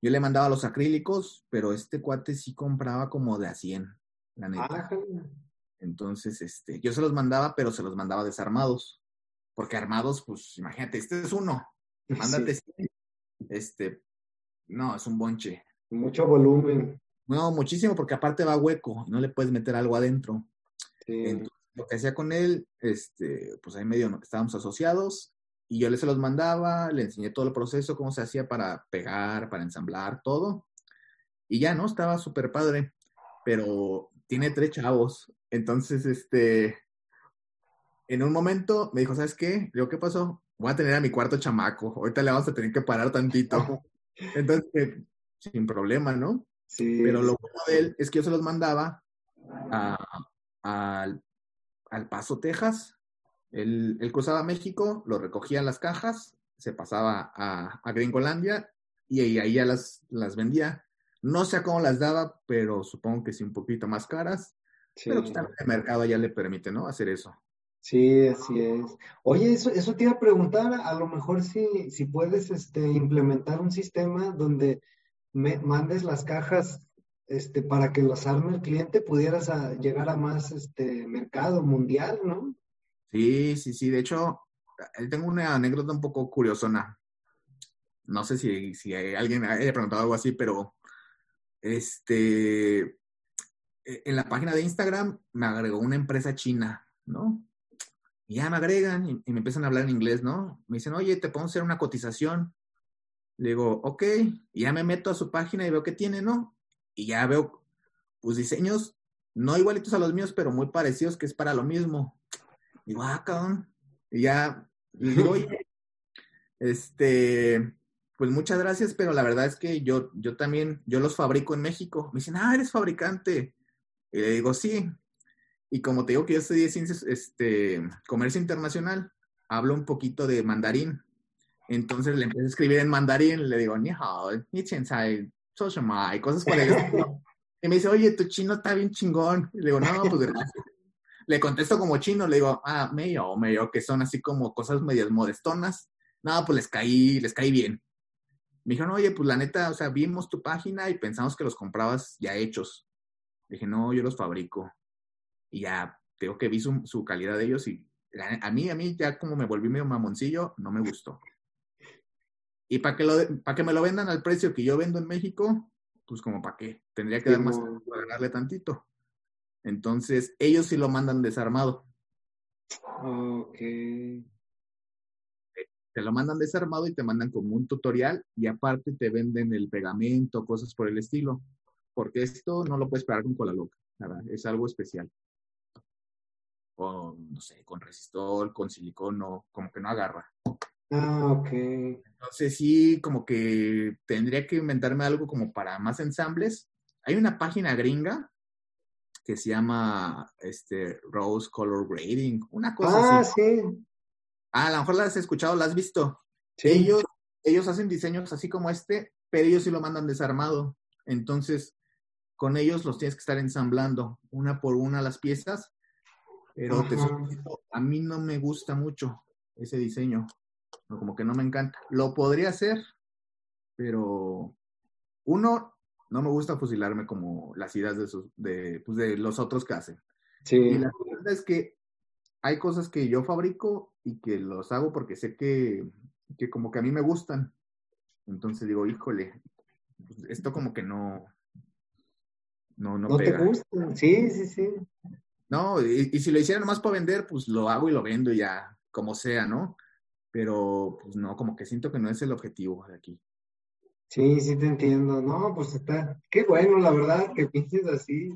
Yo le mandaba los acrílicos, pero este cuate sí compraba como de a 100, la neta. Ájala. Entonces, este, yo se los mandaba, pero se los mandaba desarmados. Porque armados, pues, imagínate, este es uno, mándate Sí, 100. Este, no, es un bonche. mucho volumen. No, muchísimo, porque aparte va hueco, no le puedes meter algo adentro. Sí, Entonces, lo que hacía con él, este, pues ahí medio ¿no? estábamos asociados y yo le se los mandaba, le enseñé todo el proceso, cómo se hacía para pegar, para ensamblar, todo. Y ya, ¿no? Estaba súper padre, pero tiene tres chavos. Entonces, este, en un momento me dijo, ¿sabes qué? ¿qué pasó? Voy a tener a mi cuarto chamaco, ahorita le vamos a tener que parar tantito. Entonces, eh, sin problema, ¿no? sí, Pero lo bueno de él es que yo se los mandaba a- al, al Paso, Texas. Él, él cruzaba México, lo recogía en las cajas, se pasaba a, a Gringolandia y ahí, ahí ya las, las vendía. No sé a cómo las daba, pero supongo que sí un poquito más caras. sí. Pero pues también el mercado ya le permite, ¿no? Hacer eso. Sí, así es. Oye, eso, eso te iba a preguntar, a lo mejor si, si puedes este, implementar un sistema donde me mandes las cajas este, para que las arme el cliente, pudieras a- llegar a más este, mercado mundial, ¿no? Sí, sí, sí. De hecho, tengo una anécdota un poco curiosona. No sé si, si alguien haya preguntado algo así, pero este, e- en la página de Instagram me agregó una empresa china, ¿no? Y ya me agregan y, y me empiezan a hablar en inglés, ¿no? Me dicen, oye, te podemos hacer una cotización. Le digo, ok, y ya me meto a su página y veo que tiene, ¿no? Y ya veo, pues, diseños no igualitos a los míos, pero muy parecidos, que es para lo mismo. Digo, ah, cabrón. Y ya les digo, oye, *laughs* este, pues muchas gracias, pero la verdad es que yo, yo también, yo los fabrico en México. Me dicen, ah, eres fabricante. Y le digo, sí. Y como te digo que yo estudié ciencias, este, comercio internacional, hablo un poquito de mandarín. Entonces le empecé a escribir en mandarín, le digo, ni hao, ni chen sai, so shima", y cosas por el estilo. *laughs* Y me dice, oye, tu chino está bien chingón. Y le digo, no, pues gracias. Le contesto como chino, le digo, ah, medio, medio, que son así como cosas medias modestonas. No, pues les caí, les caí bien. Me dijeron, oye, pues la neta, o sea, vimos tu página y pensamos que los comprabas ya hechos. Dije, no, yo los fabrico. Y ya, tengo que vi su, su calidad de ellos y a mí, a mí, ya como me volví medio mamoncillo, no me gustó. Y para que, lo, para que me lo vendan al precio que yo vendo en México, pues como para qué, tendría que Sí, dar más no. para ganarle tantito. Entonces, ellos sí lo mandan desarmado. Ok. Te lo mandan desarmado y te mandan como un tutorial y aparte te venden el pegamento, cosas por el estilo. Porque esto no lo puedes pegar con cola loca. Es algo especial. O, no sé, con resistor, con silicono, como que no agarra. Ah, ok. Entonces sí, como que tendría que inventarme algo como para más ensambles. Hay una página gringa que se llama este, Rose Color Grading, una cosa Ah, así. sí. Ah, a lo mejor la has escuchado, la has visto. Sí. Ellos, ellos hacen diseños así como este, pero ellos sí lo mandan desarmado. Entonces, con ellos los tienes que estar ensamblando una por una las piezas. Pero te honesto, a mí no me gusta mucho ese diseño. Como que no me encanta. Lo podría hacer, pero uno, no me gusta fusilarme como las ideas de, sus, de, pues, de los otros que hacen. Sí. Y la segunda es que hay cosas que yo fabrico y que los hago porque sé que, que como que a mí me gustan. Entonces digo, híjole, pues, esto como que no, no, no, ¿No te gusta? Sí, sí, sí. No, y, y si lo hiciera nomás para vender, pues lo hago y lo vendo ya, como sea, ¿no? Pero, pues no, como que siento que no es el objetivo de aquí. Sí, sí te entiendo. No, pues está, qué bueno, la verdad, que pienses así.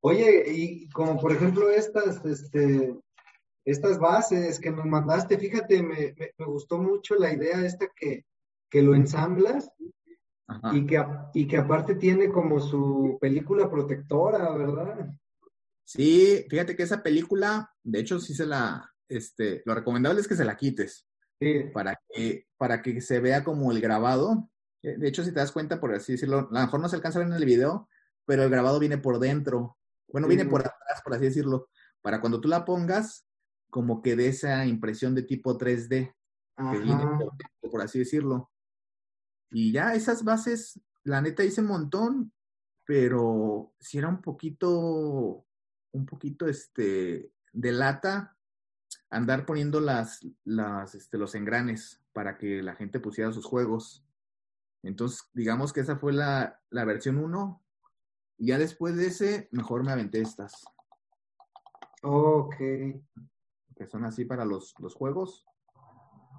Oye, y como por ejemplo estas, este, estas bases que nos mandaste, fíjate, me, me, me gustó mucho la idea esta que, que lo ensamblas Ajá. y que, y que aparte tiene como su película protectora, ¿verdad? Sí, fíjate que esa película, de hecho, sí se la, este, lo recomendable es que se la quites. Sí, para que, para que se vea como el grabado. Eh, De hecho, si te das cuenta, por así decirlo, a lo mejor no se alcanza a ver en el video, pero el grabado viene por dentro. Bueno, viene por atrás, por así decirlo. Para cuando tú la pongas, como que dé esa impresión de tipo 3D, que viene ajá. por dentro, por así decirlo. Y ya esas bases, la neta hice un montón, pero si era un poquito, un poquito, este, de lata andar poniendo las, las, este, los engranes para que la gente pusiera sus juegos. Entonces, digamos que esa fue la, la versión 1. Y ya después de ese, mejor me aventé estas, Ok. que son así para los, los juegos.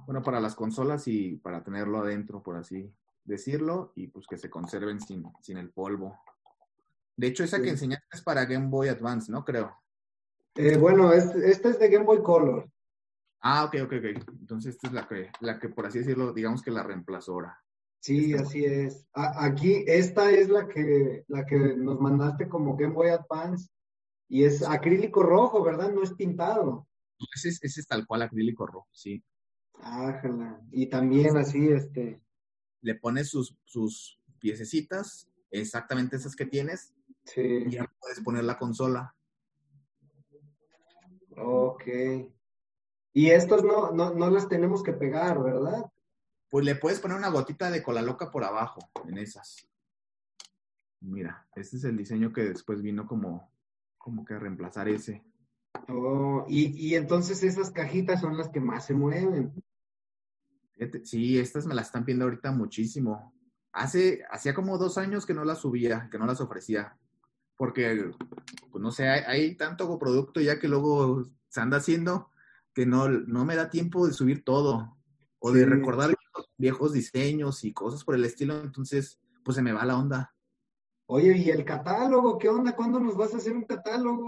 Bueno, para las consolas y para tenerlo adentro, por así decirlo, y pues que se conserven sin, sin el polvo. De hecho, esa Sí. que enseñaste es para Game Boy Advance, ¿no? Creo. Eh, bueno, es- esta es de Game Boy Color. Ah, ok, ok, ok. Entonces esta es la que, la que por así decirlo, digamos que la reemplazó ahora. Sí, así es. A- aquí, esta es la que, la que nos mandaste como Game Boy Advance y es acrílico rojo, ¿verdad? No es pintado. Ese es, ese es tal cual acrílico rojo, sí. Ájala. Y también así, este, Le pones sus, sus piececitas, exactamente esas que tienes, sí, ya puedes poner la consola. ok. Y estos no, no, no las tenemos que pegar, ¿verdad? Pues le puedes poner una gotita de cola loca por abajo en esas. Mira, este es el diseño que después vino como, como que a reemplazar ese. Oh, y, y entonces esas cajitas son las que más se mueven. Sí, estas me las están pidiendo ahorita muchísimo. Hace, hacía como dos años que no las subía, que no las ofrecía. Porque, pues no sé, hay, hay tanto producto ya que luego se anda haciendo que no, no me da tiempo de subir todo. O de Sí. recordar viejos, viejos diseños y cosas por el estilo. Entonces, pues se me va la onda. Oye, ¿y el catálogo? ¿Qué onda? ¿Cuándo nos vas a hacer un catálogo?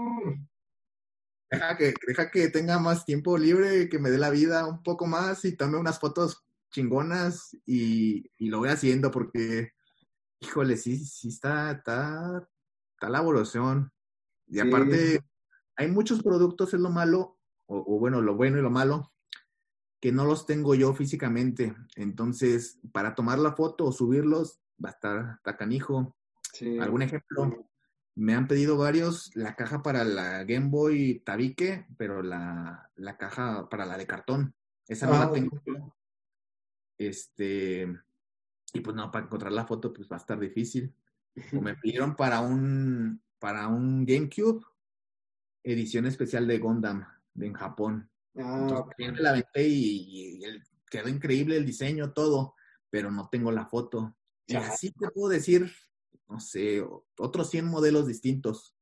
Deja que, deja que tenga más tiempo libre, que me dé la vida un poco más y tome unas fotos chingonas y, y lo voy haciendo porque, híjole, sí, sí está, está, está la evolución. Y Sí. aparte, hay muchos productos, es lo malo, o, o bueno, lo bueno y lo malo, que no los tengo yo físicamente. Entonces, para tomar la foto o subirlos, va a estar está canijo. Sí. ¿Algún ejemplo? Me han pedido varios la caja para la Game Boy Tabique, pero la, la caja para la de cartón. Esa no Ah, la tengo yo. Este, y pues no, para encontrar la foto, pues va a estar difícil. O me pidieron para un, para un GameCube, edición especial de Gundam, de en Japón. Ah, Entonces, me la aventé y, quedó increíble el diseño, todo, pero no tengo la foto. Y así te puedo decir, no sé, otros 100 modelos distintos.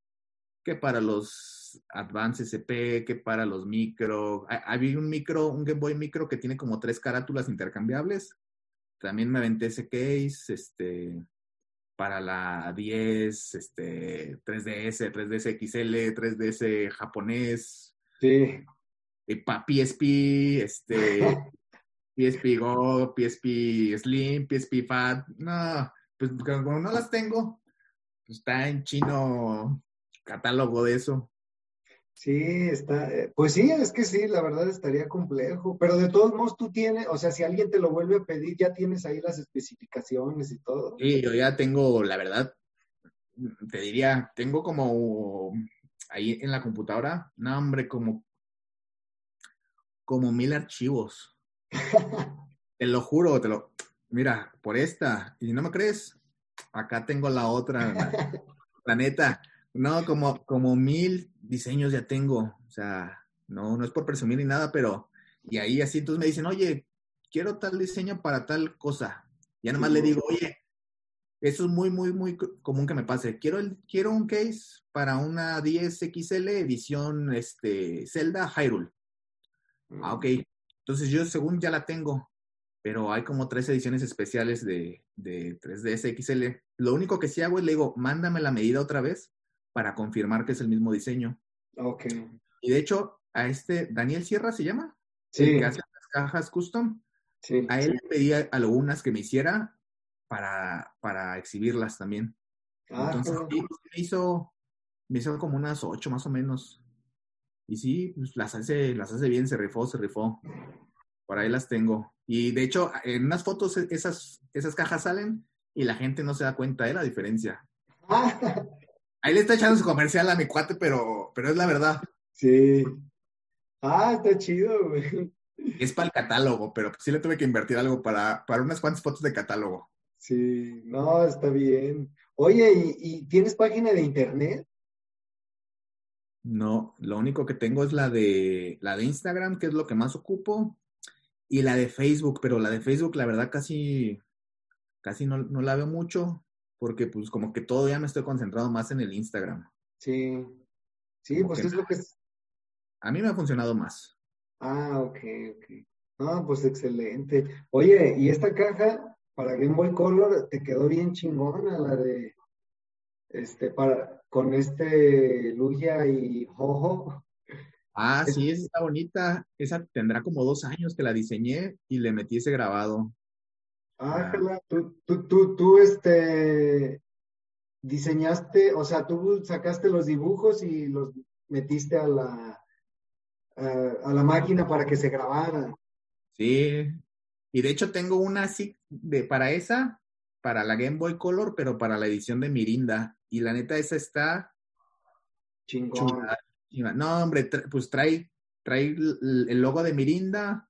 Que para los Advance SP, que para los micro. Ha- Había un micro, un Game Boy micro que tiene como tres carátulas intercambiables. También me aventé ese case, este, para la 10, este, 3DS, 3DS XL, 3DS japonés, Sí. eh, para PSP, este, *laughs* PSP Go, PSP Slim, PSP Fat. No, pues como no las tengo, pues está en chino catálogo de eso. Sí, está, eh, pues sí, es que sí, la verdad estaría complejo, pero de todos modos tú tienes, o sea, si alguien te lo vuelve a pedir, ya tienes ahí las especificaciones y todo. Sí, yo ya tengo, la verdad, te diría, tengo como ahí en la computadora, no hombre, como, como mil archivos. *laughs* te lo juro, te lo, mira, por esta, y si no me crees, acá tengo la otra, la neta. No, como, como mil diseños ya tengo. O sea, no, no es por presumir ni nada, pero. Y ahí así, entonces me dicen, oye, quiero tal diseño para tal cosa. Ya nomás le digo, oye, eso es muy, muy, muy común que me pase. Quiero, el, quiero un case para una 10XL edición este, Zelda Hyrule. Ah, ok. Entonces yo según ya la tengo, pero hay como tres ediciones especiales de, de 3DS XL. Lo único que sí hago es le digo, mándame la medida otra vez para confirmar que es el mismo diseño. Ok. Y de hecho, a este, Daniel Sierra se llama, sí. el que hace las cajas custom, sí, a él le pedí algunas que me hiciera para, para exhibirlas también. Ah, Entonces, sí, me hizo, me hizo como unas ocho más o menos. Y sí, pues las hace, las hace bien, se rifó, se rifó. Por ahí las tengo. Y de hecho, en unas fotos e, esas, esas cajas salen y la gente no se da cuenta de la diferencia. Ah, *laughs* Ahí le está echando su comercial a mi cuate, pero, pero es la verdad. sí. Ah, está chido, güey. Es para el catálogo, pero sí le tuve que invertir algo para, para unas cuantas fotos de catálogo. Sí, no, está bien. Oye, ¿y, y tienes página de internet? No, lo único que tengo es la de la de Instagram, que es lo que más ocupo, y la de Facebook, pero la de Facebook, la verdad, casi, casi no, no la veo mucho, porque pues como que todo ya me estoy concentrado más en el Instagram. Sí. Sí, Como pues que es lo que es. A mí me ha funcionado más. Ah, ok, ok. No, pues excelente. Oye, ¿y esta caja para Game Boy Color te quedó bien chingona, la de, este, para, con este Lugia y Jojo? Ah, sí, esa está bonita. Esa tendrá como dos años que la diseñé y le metí ese grabado. Ah, Ángela, tú, tú, tú, tú, este, diseñaste, o sea, tú sacaste los dibujos y los metiste a la, a, a la máquina para que se grabaran. Sí. Y de hecho tengo una así de para esa, para la Game Boy Color, pero para la edición de Mirinda. Y la neta, esa está Chingón. chula. No, hombre, tra- pues trae, trae el logo de Mirinda.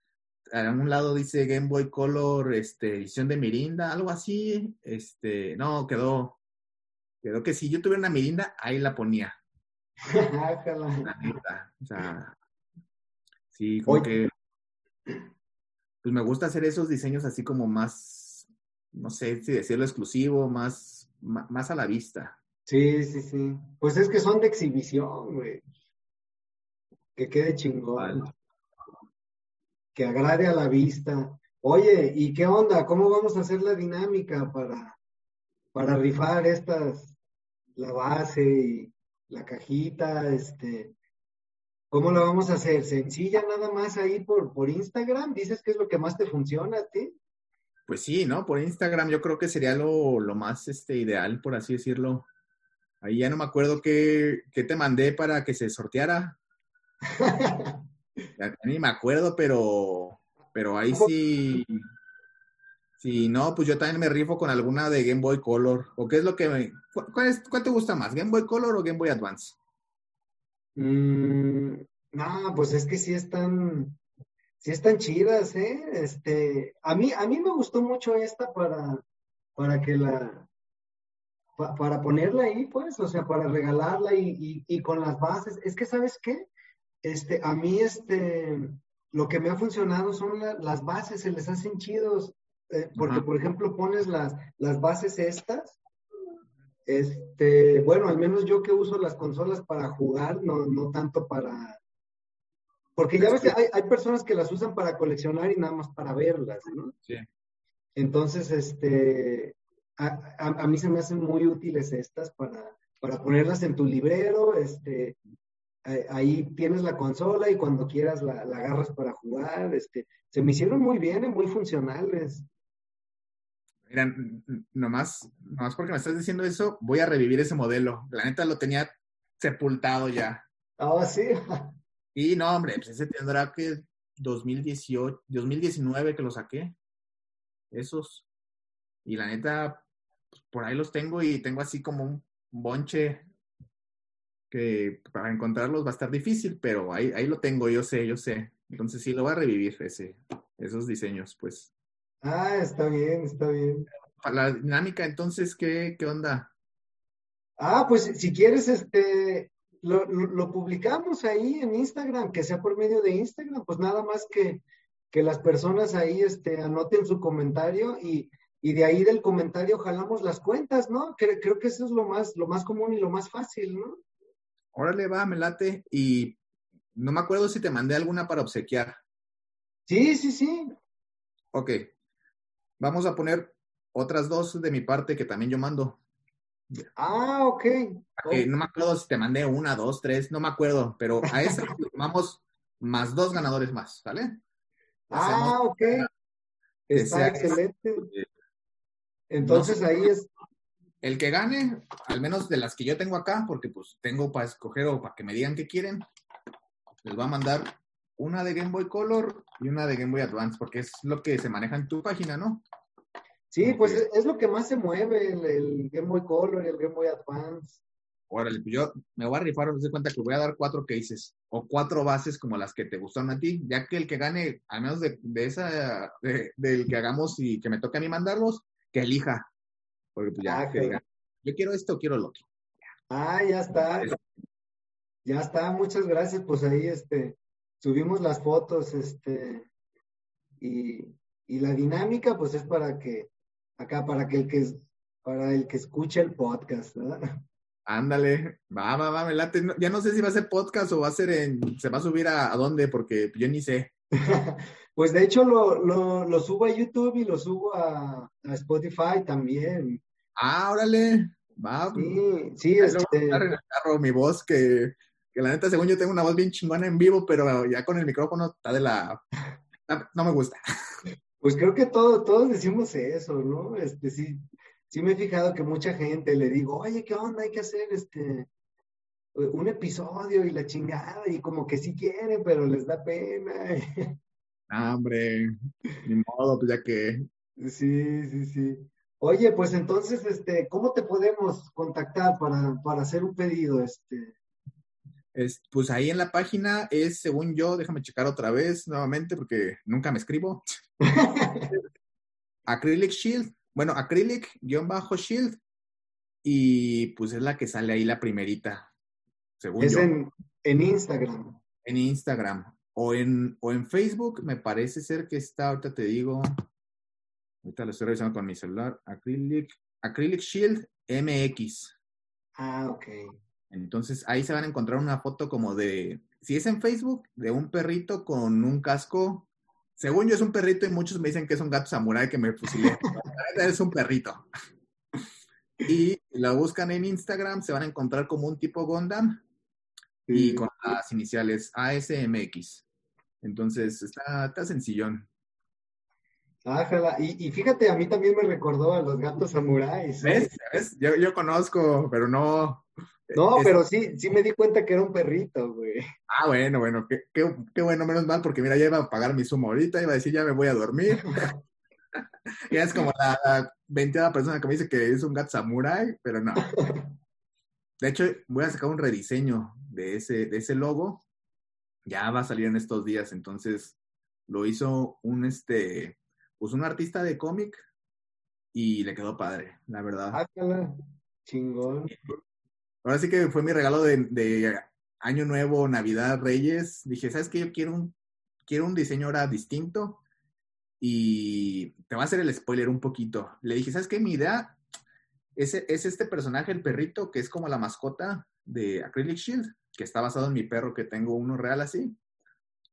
A un lado dice Game Boy Color, este, edición de Mirinda, algo así. Este, no, quedó, quedó que si yo tuviera una Mirinda, ahí la ponía, *laughs* la neta. O sea, sí, como Oye. que, pues me gusta hacer esos diseños así como más, no sé si decirlo exclusivo, más, más a la vista. Sí, sí, sí. Pues es que son de exhibición, güey. Que quede chingón. Que agrade a la vista. Oye, ¿y qué onda? ¿Cómo vamos a hacer la dinámica para, para rifar estas, la base y la cajita, este, ¿cómo la vamos a hacer? ¿Sencilla nada más ahí por, por Instagram? ¿Dices que es lo que más te funciona a ti? Pues sí, ¿no? Por Instagram yo creo que sería lo, lo más este, ideal, por así decirlo. Ahí ya no me acuerdo qué, qué te mandé para que se sorteara. *laughs* Ya ni me acuerdo, pero, pero ahí sí. Sí, no, pues yo también me rifo con alguna de Game Boy Color. ¿O qué es lo que me... cu- ¿Cuál, es- cuál te gusta más? ¿Game Boy Color o Game Boy Advance? Mm, no, pues es que sí están, sí están chidas, ¿eh? Este, a mí, a mí me gustó mucho esta para, para que la, pa- para ponerla ahí, pues, o sea, para regalarla y, y, y con las bases. Es que, ¿sabes qué? Este, a mí, este, lo que me ha funcionado son la- las bases, se les hacen chidos, eh, porque, Ajá. por ejemplo, pones las, las bases estas. Este, bueno, al menos yo que uso las consolas para jugar, no, no tanto para... Porque ya ves que hay, hay personas que las usan para coleccionar y nada más para verlas, ¿no? Sí. Entonces, este, a, a- a mí se me hacen muy útiles estas para, para ponerlas en tu librero, este, ahí tienes la consola y cuando quieras la, la agarras para jugar. Este, se me hicieron muy bien, muy funcionales. Mira, nomás, nomás porque me estás diciendo eso, voy a revivir ese modelo. La neta lo tenía sepultado ya. Ah, sí. *laughs* Y no, hombre, pues ese tendrá que 2018, 2019 que lo saqué. Esos. Y la neta, pues, por ahí los tengo y tengo así como un bonche que para encontrarlos va a estar difícil, pero ahí, ahí lo tengo, yo sé, yo sé. Entonces sí, lo voy a revivir ese, esos diseños, pues. Ah, está bien, está bien. La dinámica, entonces, ¿qué, qué onda? Ah, pues si quieres, este, lo, lo, publicamos ahí en Instagram, que sea por medio de Instagram, pues nada más que, que las personas ahí este, anoten su comentario y, y de ahí del comentario jalamos las cuentas, ¿no? Creo, creo que eso es lo más, lo más común y lo más fácil, ¿no? Órale, va, me late. Y no me acuerdo si te mandé alguna para obsequiar. Sí, sí, sí. Ok. Vamos a poner otras dos de mi parte que también yo mando. Ah, ok. okay no me acuerdo si te mandé una, dos, tres, no me acuerdo, pero a esa *laughs* sumamos más dos ganadores más, ¿vale? Ah, ok. Está excelente. Entonces ahí es. El que gane, al menos de las que yo tengo acá, porque pues tengo para escoger o para que me digan qué quieren, les va a mandar una de Game Boy Color y una de Game Boy Advance, porque es lo que se maneja en tu página, ¿no? Sí, pues es, lo que más se mueve, el, Game Boy Color y el Game Boy Advance. Órale, pues yo me voy a rifar, me doy cuenta que voy a dar cuatro cases o cuatro bases como las que te gustaron a ti, ya que el que gane, al menos de, esa, del que hagamos y que me toque a mí mandarlos, que elija. Porque pues ya, ah, yo quiero esto o quiero lo otro. Ah, ya está. Ya está, muchas gracias. Pues ahí este, subimos las fotos, este, y, y la dinámica, pues es para que acá para que el que para el que escuche el podcast, ¿verdad? Ándale, va, va, va, me late. Ya no sé si va a ser podcast o va a ser en, se va a subir a, a dónde, porque yo ni sé. *laughs* pues de hecho lo, lo, lo, subo a YouTube y lo subo a, a Spotify también. Ah, órale, va. Sí, sí, este... Carro, mi voz, que, que la neta, según yo tengo una voz bien chingona en vivo, pero ya con el micrófono está de la... No me gusta. *laughs* Pues creo que todo, todos decimos eso, ¿no? Este, sí, sí me he fijado que mucha gente le digo, oye, ¿qué onda? Hay que hacer este un episodio y la chingada, y como que sí quieren, pero les da pena. *laughs* Ah, hombre, ni modo, pues ya que. Sí, sí, sí. Oye, pues entonces, este, ¿cómo te podemos contactar para, para hacer un pedido? Este? Es, pues ahí en la página es, según yo, déjame checar otra vez nuevamente porque nunca me escribo. *laughs* Acrylic Shield, bueno, Acrylic-Shield y pues es la que sale ahí la primerita, según es yo. En, en Instagram. En Instagram. O en, o en Facebook, me parece ser que está, ahorita te digo, ahorita lo estoy revisando con mi celular, Acrylic, Acrylic Shield MX. Ah, ok. Entonces ahí se van a encontrar una foto como de, si es en Facebook, de un perrito con un casco. Según yo es un perrito y muchos me dicen que es un gato samurai que me fusilé. *laughs* es un perrito. Y la buscan en Instagram, se van a encontrar como un tipo Gundam y con las iniciales ASMX. Entonces está, está sencillón. Ájala, y, y, fíjate, a mí también me recordó a los gatos samuráis. ¿eh? ¿Ves? Yo, yo conozco, pero no, no, pero sí, sí me di cuenta que era un perrito, güey. Ah, bueno, bueno, qué, qué, qué, bueno, menos mal, porque mira, ya iba a pagar mi sumo ahorita, iba a decir, ya me voy a dormir. *laughs* ya es como la, la persona que me dice que es un gato samurai, pero no. *laughs* De hecho, voy a sacar un rediseño de ese, de ese logo. Ya va a salir en estos días, entonces lo hizo un, este, pues un artista de cómic y le quedó padre, la verdad. Ah, chingón. Ahora sí que fue mi regalo de, Año Nuevo, Navidad, Reyes. Dije, ¿sabes qué? Yo quiero un, quiero un diseño ahora distinto. Y te va a hacer el spoiler un poquito. Le dije, ¿sabes qué? Mi idea es, es este personaje, el perrito, que es como la mascota de Acrylic Shield, que está basado en mi perro, que tengo uno real así.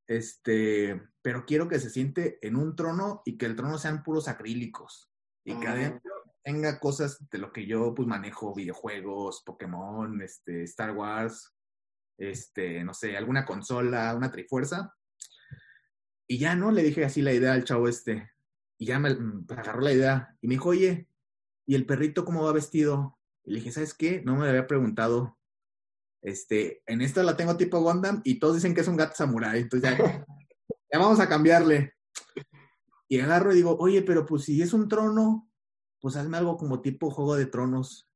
Este, pero quiero que se siente en un trono y que el trono sean puros acrílicos. Y que adentro tenga cosas de lo que yo pues manejo, videojuegos, Pokémon, este, Star Wars, este, no sé, alguna consola, una trifuerza. Y ya no le dije así la idea al chavo este. Y ya me, me agarró la idea y me dijo, oye, ¿y el perrito cómo va vestido? Y le dije, ¿sabes qué? No me había preguntado. Este, en esta la tengo tipo Gundam y todos dicen que es un gato samurai. Entonces ya, ya vamos a cambiarle. Y agarro y digo, oye, pero pues si es un trono, pues hazme algo como tipo Juego de Tronos.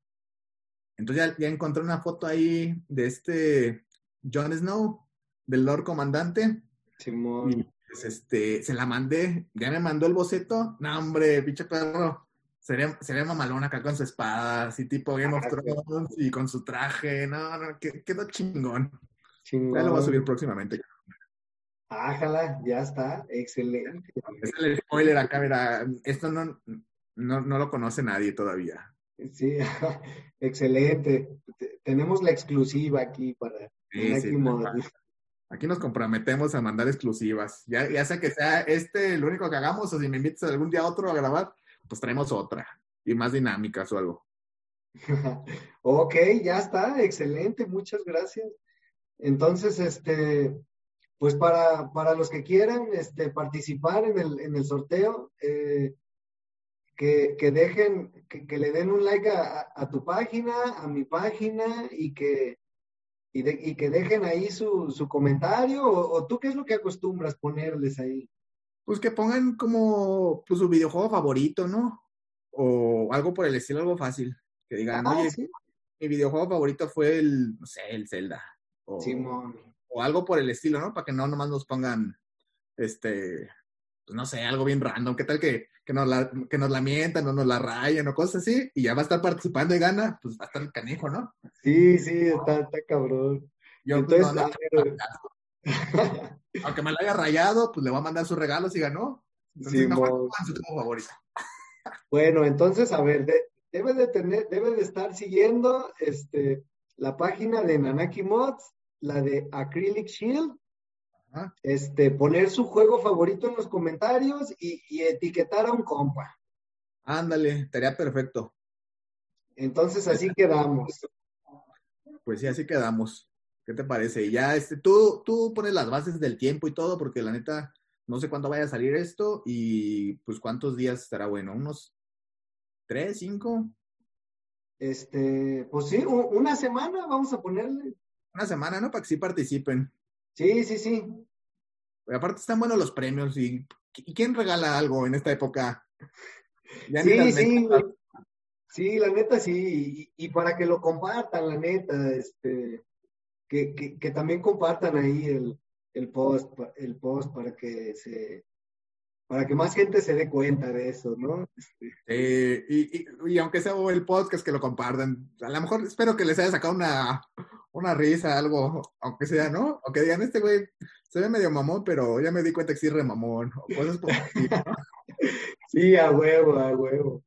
Entonces ya, ya encontré una foto ahí de este Jon Snow, del Lord Comandante. Simón. Y pues, este, se la mandé, ya me mandó el boceto. No, hombre, pinche perro. Sería, sería mamalón acá con su espada, así tipo Game of. Thrones y con su traje. No, no, que- quedó chingón. Chingón. Ya lo voy a subir próximamente. Ájala, ya está. Excelente. Es el spoiler acá, mira. Esto no, no, no lo conoce nadie todavía. Sí, *laughs* excelente. Te- Tenemos la exclusiva aquí para Sí, Mod. Aquí nos comprometemos a mandar exclusivas. Ya, ya sea que sea este el único que hagamos, o si me invitas algún día a otro a grabar, pues traemos otra. Y más dinámicas o algo. *laughs* Ok, ya está, excelente, muchas gracias. Entonces, este, pues para, para los que quieran este, participar en el, en el sorteo, eh, que, que dejen, que, que le den un like a, tu página, a mi página y que, y, de- y que dejen ahí su, su comentario o tú qué es lo que acostumbras ponerles ahí. Pues que pongan como pues, su videojuego favorito, ¿no? O algo por el estilo, algo fácil. Que digan, Ah, oye, sí, mi videojuego favorito fue el, no sé, el Zelda. O, Simón. o algo por el estilo, ¿no? Para que no nomás nos pongan, este, pues no sé, algo bien random. ¿Qué tal que, que, nos, la, que nos la mientan o nos la rayen o cosas así? Y ya va a estar participando y gana, pues va a estar el canijo, ¿no? Sí, sí, está, está cabrón. Yo, Entonces, no, no, ver, aunque me la haya rayado, pues le voy a mandar sus regalos y ganó. Entonces, favorito. Bueno, entonces, a ver, de- debe de tener, debe de estar siguiendo este, la página de Nanaki Mods, la de Acrylic Shield, Ajá. este, poner su juego favorito en los comentarios y, y etiquetar a un compa. Ándale, estaría perfecto. Entonces, así quedamos. Pues sí, así quedamos. ¿Qué te parece? Y ya, este, tú, tú pones las bases del tiempo y todo, porque la neta, no sé cuándo vaya a salir esto y pues cuántos días estará bueno, unos tres, cinco, Este, pues sí, una semana vamos a ponerle. una semana, ¿no? Para que sí participen. Sí, sí, sí. Aparte están buenos los premios y, ¿y quién regala algo en esta época? *laughs* Ya Sí, sí, sí, la neta sí, y, y para que lo compartan, la neta, este, que, que, que también compartan ahí el, el post, el post para que se, para que más gente se dé cuenta de eso, ¿no? Este, Eh, y, y, y aunque sea el podcast que lo compartan, a lo mejor espero que les haya sacado una, una risa, algo, aunque sea, ¿no? O que digan, este güey se ve medio mamón, pero ya me di cuenta que sí es re mamón, o cosas por. *laughs* Sí, a huevo, a huevo.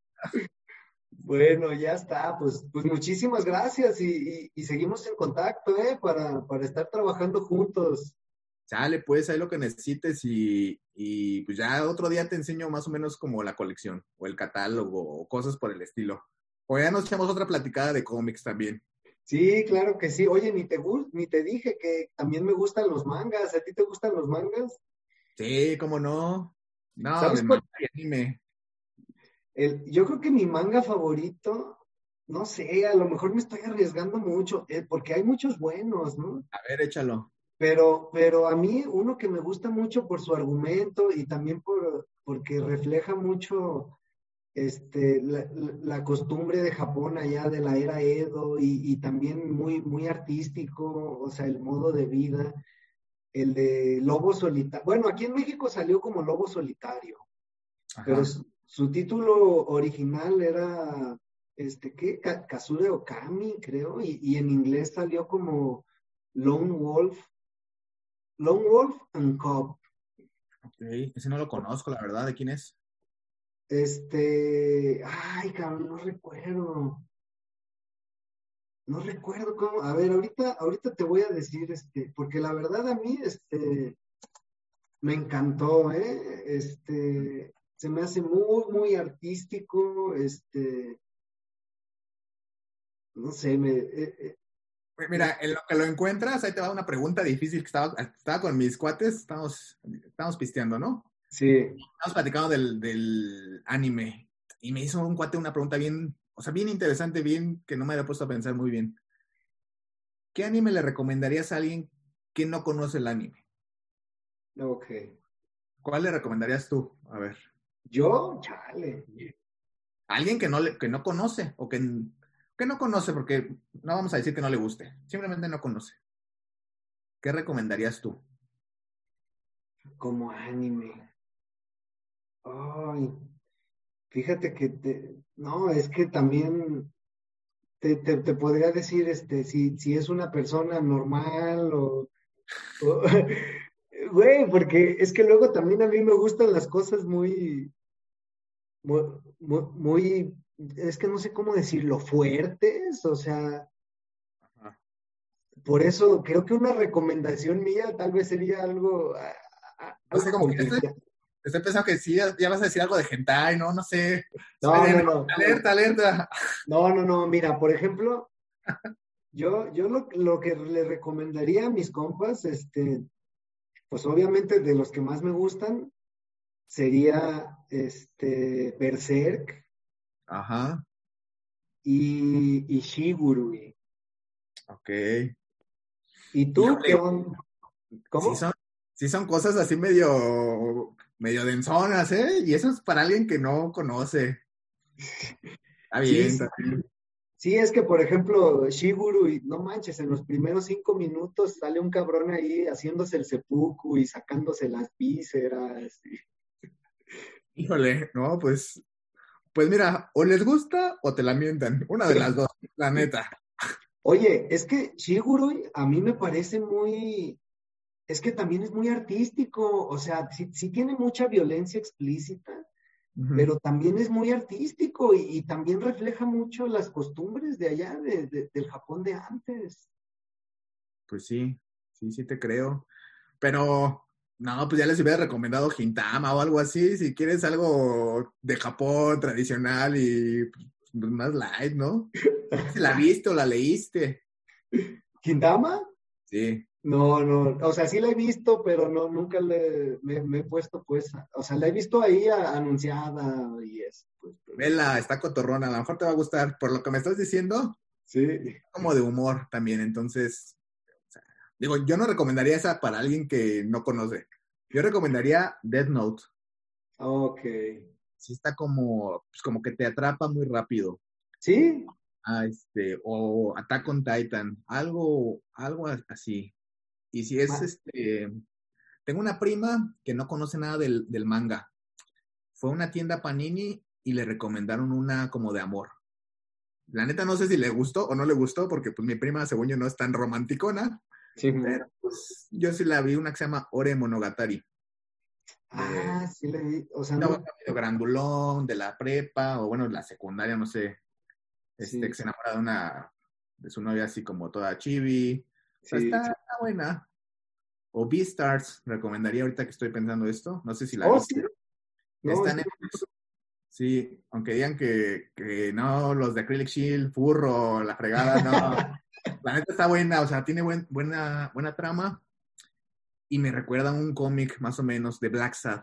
Bueno, ya está, pues, pues muchísimas gracias y, y, y seguimos en contacto, ¿eh? Para, para estar trabajando juntos. Sale, pues, ahí lo que necesites y, y pues ya otro día te enseño más o menos como la colección, o el catálogo, o cosas por el estilo. O ya nos echamos otra platicada de cómics también. Sí, claro que sí. Oye, ni te ni te dije que también me gustan los mangas. ¿A ti te gustan los mangas? Sí, cómo no. No, ¿Sabes de cuál? anime. El, yo creo que mi manga favorito, no sé, a lo mejor me estoy arriesgando mucho, eh, porque hay muchos buenos, ¿no? A ver, échalo. Pero, pero a mí uno que me gusta mucho por su argumento y también por, porque refleja mucho este, la, la- la costumbre de Japón allá de la era Edo y, y también muy, muy artístico, o sea, el modo de vida, el de Lobo Solitario. Bueno, aquí en México salió como Lobo Solitario, Ajá. pero su, título original era, este, ¿qué? Ka- Kazure Okami, creo, y, y en inglés salió como Lone Wolf, Lone Wolf and Cub. Ok, ese no lo conozco, la verdad, ¿de quién es? Este, ay, cabrón, no recuerdo. No recuerdo cómo. A ver, ahorita, ahorita te voy a decir, este, porque la verdad a mí, este, me encantó, ¿eh? Este, se me hace muy, muy artístico, este, no sé, me, eh, eh, Mira, en lo que lo encuentras, ahí te va una pregunta difícil que estaba, estaba con mis cuates, estamos, estamos pisteando, ¿no? Sí. Estamos platicando del, del anime y me hizo un cuate una pregunta bien, o sea, bien interesante, bien, que no me había puesto a pensar muy bien. ¿Qué anime le recomendarías a alguien que no conoce el anime? Ok. ¿Cuál le recomendarías tú? A ver. Yo, chale. Alguien que no, le, que no conoce o que, que no conoce, porque no vamos a decir que no le guste, simplemente no conoce. ¿Qué recomendarías tú? Como anime. Ay, fíjate que te, no, es que también te, te, te podría decir este si, si es una persona normal o, o- *laughs* güey, porque es que luego también a mí me gustan las cosas muy, muy, muy, muy- es que no sé cómo decirlo, fuertes, o sea, Ajá. por eso creo que una recomendación mía tal vez sería algo, ah, ah, No sé, como que estoy, pensando que sí, ya, ya vas a decir algo de hentai, ¿no? No sé. No, Esperen, no, no. Alerta, alerta. No, no, no, mira, por ejemplo, *laughs* yo, yo lo, lo que le recomendaría a mis compas, este, pues obviamente de los que más me gustan, sería este Berserk Ajá, y, y Shigurui. ok. ¿Y tú qué? ¿Cómo? Sí son, sí son cosas así medio, medio densonas, ¿eh? Y eso es para alguien que no conoce. *laughs* Está bien, sí. es que por ejemplo, Shigurui, no manches, en los primeros cinco minutos sale un cabrón ahí haciéndose el seppuku y sacándose las vísceras. y- Híjole, no, pues, pues mira, o les gusta o te la mientan. Una de las dos, la neta. Oye, es que Shigurui a mí me parece muy, es que también es muy artístico, o sea, sí, sí tiene mucha violencia explícita, pero también es muy artístico y, y también refleja mucho las costumbres de allá, de- de- del Japón de antes. Pues sí, sí, sí te creo. Pero, no, pues ya les hubiera recomendado Gintama o algo así, si quieres algo de Japón tradicional y pues, más light, ¿no? *laughs* La viste o la leíste. ¿Quintama? Sí. No, no, o sea, sí la he visto, pero no, nunca le, me, me he puesto pues, o sea, la he visto ahí a- anunciada y eso, pues, pero- Vela, está cotorrona, a lo mejor te va a gustar. Por lo que me estás diciendo, sí. como de humor también. Entonces, digo, yo no recomendaría esa para alguien que no conoce. Yo recomendaría Death Note. Ok. Sí está como, pues como que te atrapa muy rápido. ¿Sí? Ah, este, o Attack on Titan, algo, algo así. Y si es Ma- este, tengo una prima que no conoce nada del, del manga. Fue a una tienda Panini y le recomendaron una como de amor. La neta no sé si le gustó o no le gustó, porque pues mi prima, según yo, no es tan romanticona, Sí. pero pues yo sí la vi, una que se llama Ore Monogatari. Ah, sí la vi, o sea, Una no, grandulón de la prepa, o bueno, la secundaria, no sé. Este, Sí. que se enamora de una, de su novia así como toda chibi. O sea, sí, está, buena. O Beastars, recomendaría ahorita que estoy pensando esto. No sé si la Oh, viste. sí. No, Está en. Sí, aunque digan que, que no, los de Acrylic Shield, furro, la fregada, no. *laughs* la neta está buena, o sea, tiene buen, buena, buena trama. Y me recuerda a un cómic más o menos de Black Sad.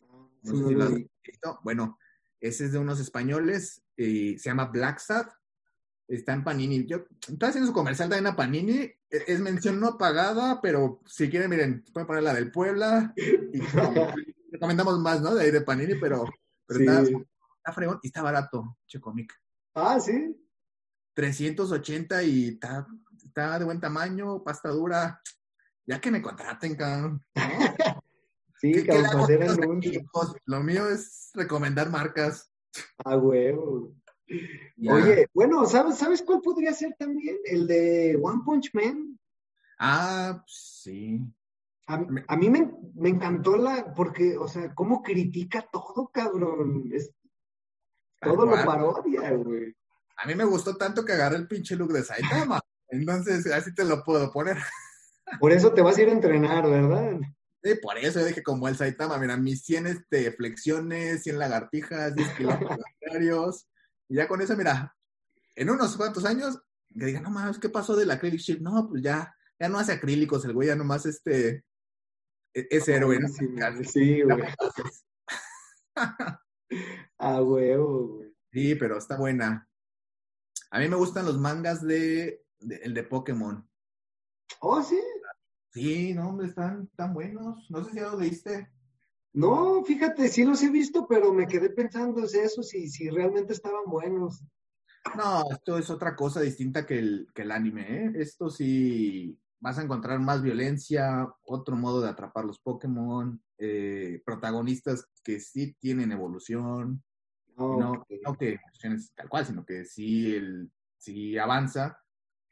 Sí, No sé no si lo has vi. visto. Bueno, ese es de unos españoles y se llama Black Sad. Está en Panini. Yo estoy haciendo su comercial también a Panini. E- Es mención no pagada, pero si quieren, miren, pueden poner la del Puebla. Y *laughs* recomendamos más, ¿no? De ahí de Panini, pero, pero Sí. está, está fregón y está barato, che cómic. Ah, sí. 380 y está, está de buen tamaño, pasta dura. Ya que me contraten, cabrón. ¿no? *laughs* Sí, ¿Qué- qué cabrón, hacer a anuncios. amigos? Lo mío es recomendar marcas. Ah, huevo. Ya. Oye, bueno, ¿sabes, ¿sabes cuál podría ser también? El de One Punch Man. Ah, pues, sí. A, a mí me, me encantó la, porque, o sea, cómo critica todo, cabrón. Es, todo lo parodia, güey. A mí me gustó tanto que agarré el pinche look de Saitama. *laughs* Entonces, así te lo puedo poner. Por eso te vas a ir a entrenar, ¿verdad? Sí, por eso yo dije como el Saitama, mira, mis 100 este, flexiones, 100 lagartijas, 10 kilómetros *laughs* diarios. Y ya con eso, mira, en unos cuantos años que digan, no mames, ¿qué pasó del acrylic ship? No, pues ya, ya no hace acrílicos, el güey ya nomás este e, es héroe. ¿no? Sí, sí, güey. A *laughs* huevo, güey. Sí, pero está buena. A mí me gustan los mangas de, de- el de Pokémon. Oh, sí. Sí, no, hombre, están tan buenos. No sé si ya lo leíste. No, fíjate, sí los he visto, pero me quedé pensando en eso, si, si realmente estaban buenos. No, esto es otra cosa distinta que el, que el anime, ¿eh? Esto sí vas a encontrar más violencia, otro modo de atrapar los Pokémon, eh, protagonistas que sí tienen evolución, No, no que tal cual, sino que sí, el, sí avanza.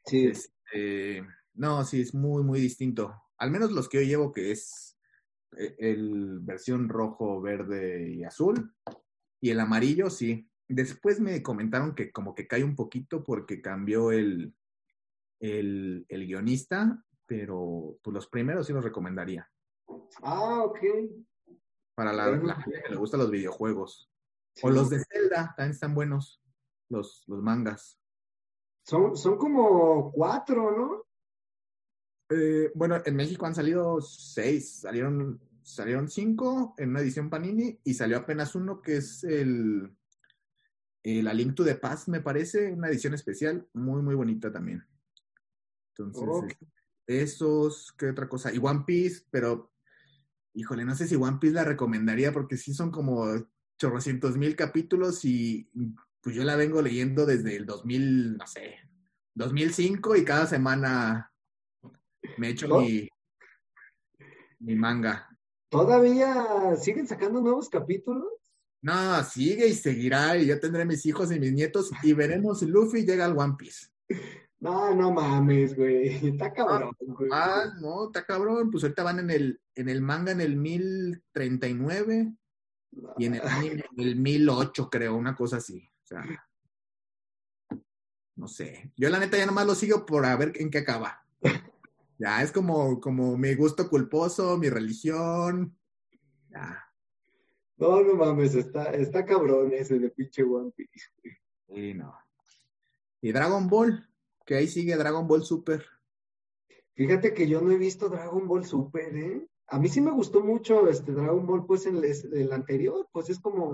Sí, Este, no, sí, es muy, muy distinto. Al menos los que yo llevo, que es eh, el versión rojo, verde y azul. Y el amarillo, sí. Después me comentaron que como que cae un poquito porque cambió el, el, el guionista, pero pues los primeros sí los recomendaría. Ah, ok. Para la, la gente que le gustan los videojuegos. Sí. O los de Zelda, también están buenos. Los, los mangas. Son, son como cuatro, ¿no? Eh, bueno, en México han salido seis, salieron, salieron cinco en una edición Panini y salió apenas uno que es el, el A Link to the Past, me parece, una edición especial, muy, muy bonita también. Entonces, este, esos, ¿qué otra cosa? Y One Piece, pero, híjole, no sé si One Piece la recomendaría porque sí son como chorrocientos mil capítulos y pues yo la vengo leyendo desde el 2000, no sé, 2005 y cada semana me echo ¿No? mi, mi manga. ¿Todavía siguen sacando nuevos capítulos? No, sigue y seguirá y yo tendré mis hijos y mis nietos y veremos si Luffy llega al One Piece. No, no mames, güey. Está cabrón, güey. Ah, no, está cabrón, pues ahorita van en el, en el manga en el 1039 y en el el 1008 creo, una cosa así. O sea, no sé. Yo la neta ya nomás lo sigo por a ver en qué acaba. Ya, es como, como mi gusto culposo, mi religión. Ya, No, no mames, está, está cabrón ese de pinche One Piece. sí, no. Y Dragon Ball, que ahí sigue Dragon Ball Super. Fíjate que yo no he visto Dragon Ball Super, ¿eh? A mí sí me gustó mucho este Dragon Ball, pues el, el anterior, pues es como,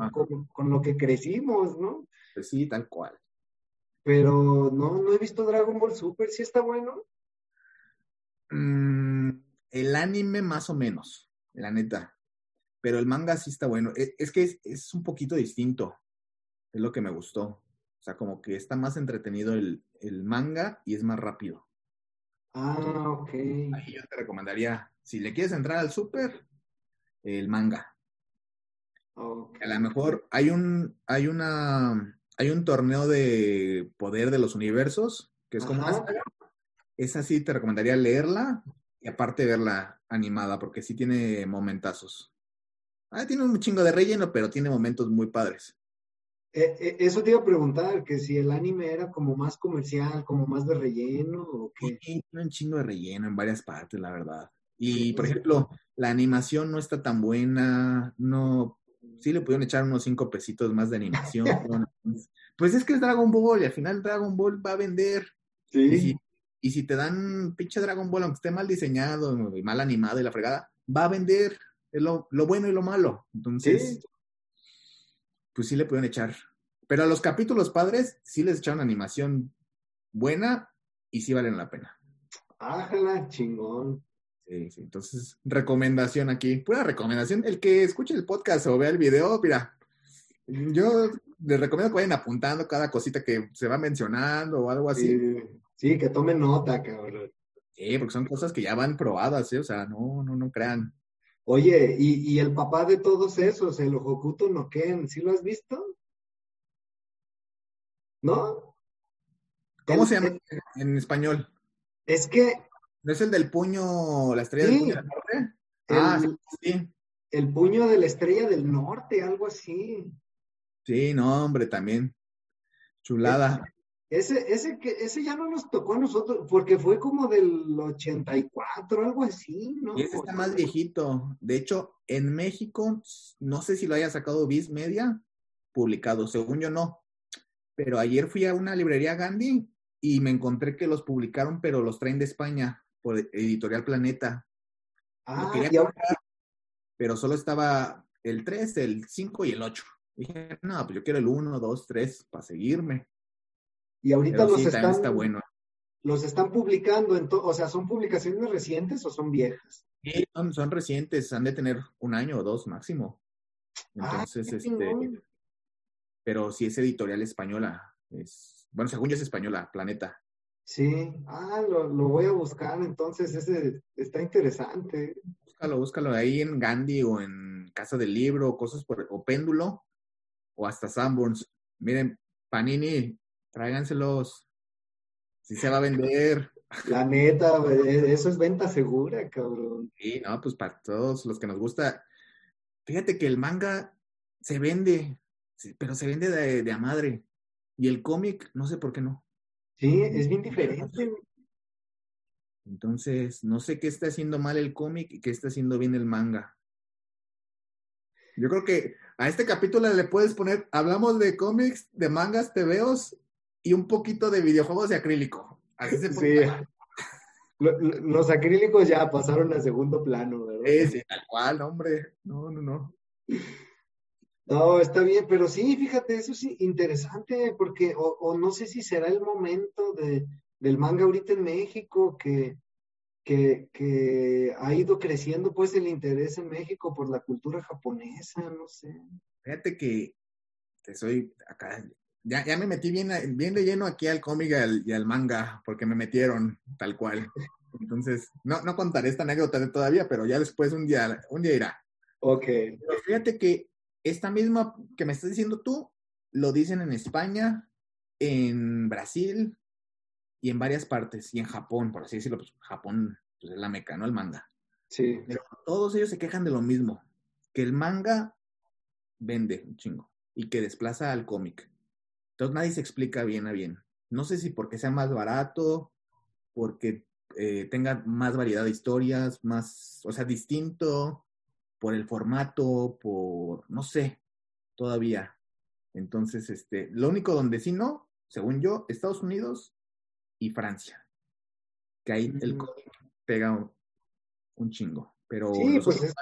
con lo que crecimos, ¿no? Pues sí, tal cual. Pero no, no he visto Dragon Ball Super, ¿sí está bueno? Mm, el anime más o menos, la neta. Pero el manga sí está bueno. E- Es, que es, es un poquito distinto. Es lo que me gustó. O sea, como que está más entretenido el, el manga y es más rápido. Ah, ok. Ahí yo te recomendaría, si le quieres entrar al súper, el manga. ok. A lo mejor hay un, hay una, hay un torneo de poder de los universos, que es como Ajá. Esa sí te recomendaría leerla y aparte verla animada, porque sí tiene momentazos. Ah, tiene un chingo de relleno, pero tiene momentos muy padres. Eh, eh, eso te iba a preguntar, que si el anime era como más comercial, como más de relleno o qué. Sí, tiene un chingo de relleno en varias partes, la verdad. Y, por ejemplo, la animación no está tan buena, no, sí le pudieron echar unos cinco pesitos más de animación. *laughs* Pues es que es Dragon Ball y al final Dragon Ball va a vender. Y si, y si te dan pinche Dragon Ball, aunque esté mal diseñado y mal animado y la fregada, va a vender. Es lo, lo bueno y lo malo. Entonces, Sí. Pues sí le pueden echar. Pero a los capítulos padres sí les echaron animación buena y sí valen la pena. Ájala, chingón. Sí, sí. Entonces, recomendación aquí. Pura recomendación. El que escuche el podcast o vea el video, mira, yo les recomiendo que vayan apuntando cada cosita que se va mencionando o algo así. Sí, sí, que tomen nota, cabrón. Sí, porque son cosas que ya van probadas, ¿eh? O sea, no, no, no crean. Oye, y, y el papá de todos esos, el Hokuto no Ken, ¿sí lo has visto? ¿No? ¿Cómo El- se llama en español? Es que ¿No es el del puño, la estrella del Sí. puño del norte? el, Ah, sí, sí. el puño de la estrella del norte, algo así. Sí, no, hombre, también. Chulada. Ese, ese, que, ese ya no nos tocó a nosotros, porque fue como del 84, algo así, ¿no? Y ese está más viejito. De hecho, en México, no sé si lo haya sacado Viz Media publicado, según yo no. Pero ayer fui a una librería Gandhi y me encontré que los publicaron, pero los traen de España por Editorial Planeta. Ah, quería comprar, pero solo estaba el 3, el 5 y el 8. Dije, no, pues yo quiero el 1, 2, 3 para seguirme. Y ahorita los están, está bueno. los están publicando, en o sea, ¿son publicaciones recientes o son viejas? Sí, son, son recientes, han de tener un año o dos máximo. Ah, Entonces, este, pero sí es editorial española. Es, bueno, según yo es española, Planeta. Sí, ah, lo, lo voy a buscar, entonces ese está interesante. Búscalo, búscalo ahí en Gandhi o en Casa del Libro, o cosas por, o Péndulo, o hasta Sanborns. Miren, Panini, tráiganselos. Sí se va a *laughs* vender. La neta, güey, eso es venta segura, cabrón. Sí, no, pues para todos los que nos gusta. Fíjate que el manga se vende, pero se vende de, de a madre. Y el cómic, no sé por qué no. Sí, es bien diferente. Entonces, no sé qué está haciendo mal el cómic y qué está haciendo bien el manga. Yo creo que a este capítulo le puedes poner, hablamos de cómics, de mangas, tebeos y un poquito de videojuegos de acrílico. Así se Sí. Los acrílicos ya pasaron a segundo plano, ¿verdad? Sí, sí, tal cual, hombre. No, no, no. No, está bien, pero sí, fíjate, eso sí, interesante, porque, o, o no sé si será el momento de, del manga ahorita en México, que, que, que ha ido creciendo pues el interés en México por la cultura japonesa, no sé. Fíjate que te soy acá. Ya, ya me metí bien, bien de lleno aquí al cómic y al, y al manga, porque me metieron tal cual. Entonces, no, no contaré esta anécdota de todavía, pero ya después un día, un día irá. Ok, Pero fíjate que esta misma que me estás diciendo tú, lo dicen en España, en Brasil y en varias partes, y en Japón, por así decirlo, pues Japón pues, es la meca, ¿no? El manga. sí, Pero todos ellos se quejan de lo mismo, que el manga vende un chingo y que desplaza al cómic. Entonces nadie se explica bien a bien. No sé si porque sea más barato, porque eh, tenga más variedad de historias, más, o sea, distinto, por el formato, por, no sé, todavía. Entonces, este, lo único donde sí no, según yo, Estados Unidos y Francia. Que ahí el cómic pega un, un chingo. Pero Sí, pues es-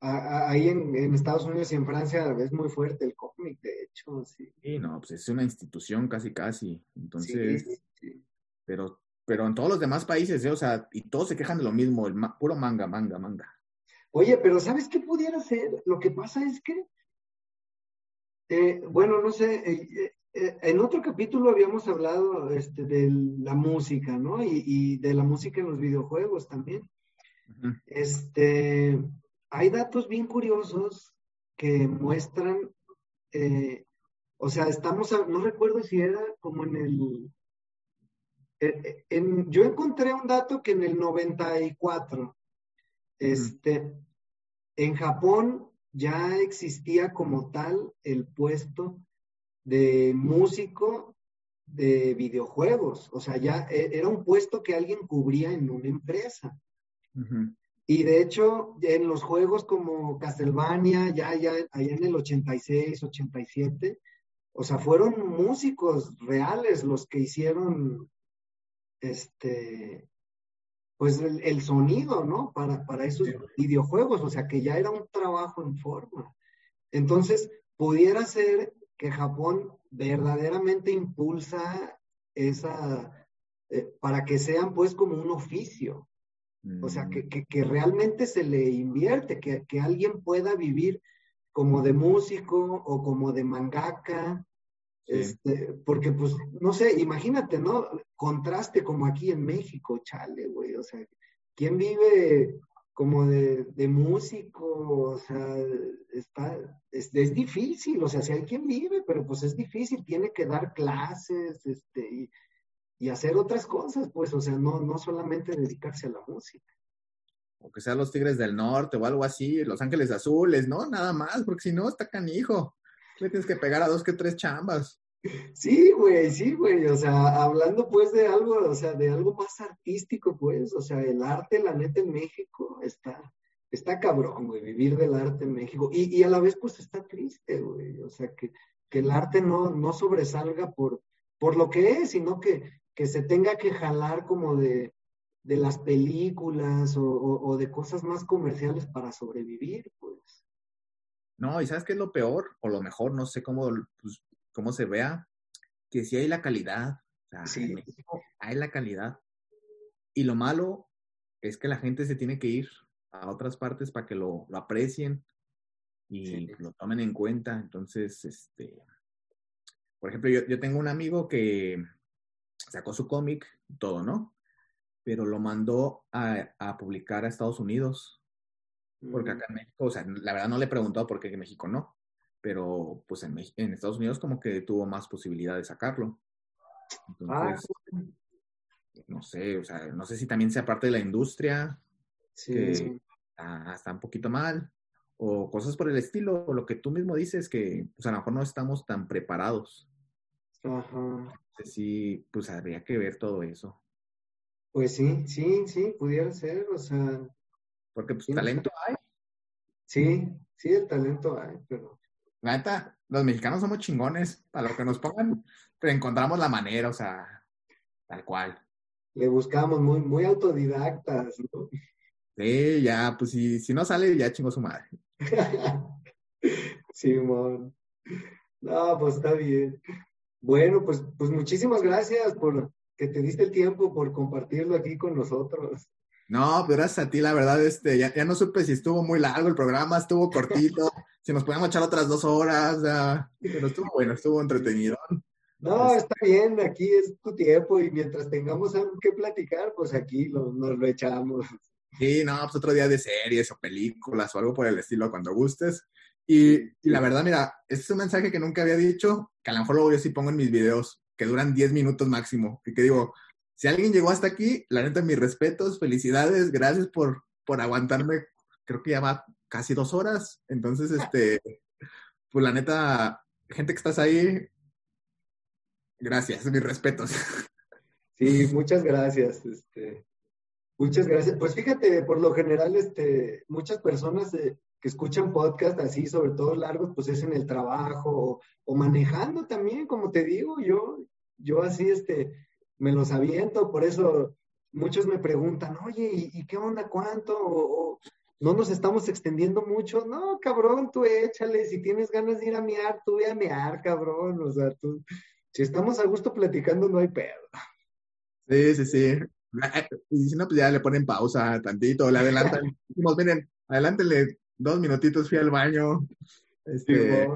ahí en, en Estados Unidos y en Francia es muy fuerte el cómic, de hecho, sí. Sí, no, pues es una institución casi, casi. Entonces, Sí, sí. pero, pero en todos los demás países, ¿eh? o sea, y todos se quejan de lo mismo, el ma- puro manga, manga, manga. Oye, pero ¿sabes qué pudiera ser? Lo que pasa es que, eh, bueno, no sé, eh, en otro capítulo habíamos hablado este, de la música, ¿no? Y, y de la música en los videojuegos también. Este, hay datos bien curiosos que muestran, eh, o sea, estamos, a- no recuerdo si era como en el, eh, en- yo encontré un dato que en el 94, este, en Japón ya existía como tal el puesto de músico de videojuegos, o sea, ya e- era un puesto que alguien cubría en una empresa. Y de hecho, en los juegos como Castlevania, ya, ya, allá en el 86, 87, o sea, fueron músicos reales los que hicieron, este, pues el, el sonido, ¿no? Para, para esos Sí. videojuegos, o sea, que ya era un trabajo en forma. Entonces, pudiera ser que Japón verdaderamente impulsa esa, eh, para que sean pues como un oficio. O sea, Mm, que, que, que realmente se le invierte, que, que alguien pueda vivir como de músico o como de mangaka, Sí. este, porque pues, no sé, imagínate, ¿no? Contraste como aquí en México, chale, güey, o sea, ¿quién vive como de, de músico? O sea, está, es, es difícil, o sea, si hay quien vive, pero pues es difícil, tiene que dar clases, este, y, y hacer otras cosas, pues, o sea, no, no solamente dedicarse a la música. O que sean los Tigres del Norte o algo así, Los Ángeles Azules, ¿no? Nada más, porque si no, está canijo. Le tienes que pegar a dos que tres chambas. Sí, güey, sí, güey, o sea, hablando pues de algo, o sea, de algo más artístico, pues, o sea, el arte, la neta, en México está, está cabrón, güey, vivir del arte en México, y, y a la vez, pues, está triste, güey, o sea, que, que el arte no, no sobresalga por, por lo que es, sino que, que se tenga que jalar como de, de las películas o, o, de cosas más comerciales para sobrevivir, pues. No, y ¿sabes qué es lo peor? O lo mejor, no sé cómo, pues, cómo se vea, que si hay la calidad. sí. hay la calidad. Y lo malo es que la gente se tiene que ir a otras partes para que lo, lo aprecien y lo tomen en cuenta. Entonces, este, por ejemplo, yo, yo tengo un amigo que sacó su cómic, todo, ¿no? Pero lo mandó a, a, publicar a Estados Unidos. Porque acá en México, o sea, la verdad no le he preguntado por qué en México no. Pero pues en, en Estados Unidos como que tuvo más posibilidad de sacarlo. Ah, Entonces, no sé, o sea, no sé si también sea parte de la industria. Sí. Que está, está un poquito mal o cosas por el estilo, o lo que tú mismo dices, que pues a lo mejor no estamos tan preparados. Ajá. Sí, pues habría que ver todo eso. Pues sí, sí, sí, pudiera ser, o sea. Porque pues talento hay. Sí, sí, el talento hay, pero. La neta, los mexicanos somos chingones, para lo que nos pongan, pero encontramos la manera, o sea, tal cual. Le buscamos muy, muy autodidactas, ¿no? Sí, ya, pues si, si no sale, ya chingo su madre. *laughs* Simón. no, pues está bien. Bueno, pues, pues muchísimas gracias por que te diste el tiempo por compartirlo aquí con nosotros. No, pero gracias a ti, la verdad, este, ya, ya no supe si estuvo muy largo el programa, estuvo cortito, *laughs* si nos podíamos echar otras dos horas, ya, pero estuvo bueno, estuvo entretenido. No, está bien, aquí es tu tiempo y mientras tengamos algo que platicar, pues aquí nos lo echamos. Sí, no, pues otro día de series o películas o algo por el estilo cuando gustes. Y, la verdad, mira, este es un mensaje que nunca había dicho, que a lo mejor luego yo sí pongo en mis videos, que duran 10 minutos máximo. Y que digo, si alguien llegó hasta aquí, la neta, mis respetos, felicidades, gracias por, por aguantarme, creo que ya va casi dos horas. Entonces, este, pues la neta, gente que estás ahí, gracias, mis respetos. Sí, muchas gracias. Este, Muchas gracias. Pues fíjate, por lo general, este, muchas personas eh, que escuchan podcast así, sobre todo largos, pues es en el trabajo o, manejando también, como te digo, yo, yo así, este, me los aviento, por eso muchos me preguntan, oye, ¿y, qué onda? ¿Cuánto? O, no nos estamos extendiendo mucho. No, cabrón, tú échale, si tienes ganas de ir a mear, tú ve a mear, cabrón. O sea, tú, si estamos a gusto platicando, no hay pedo. Sí, sí, sí. Y si no, pues ya le ponen pausa tantito, le adelantan. *laughs* Decimos, miren, adelántenle dos minutitos, fui al baño. Este,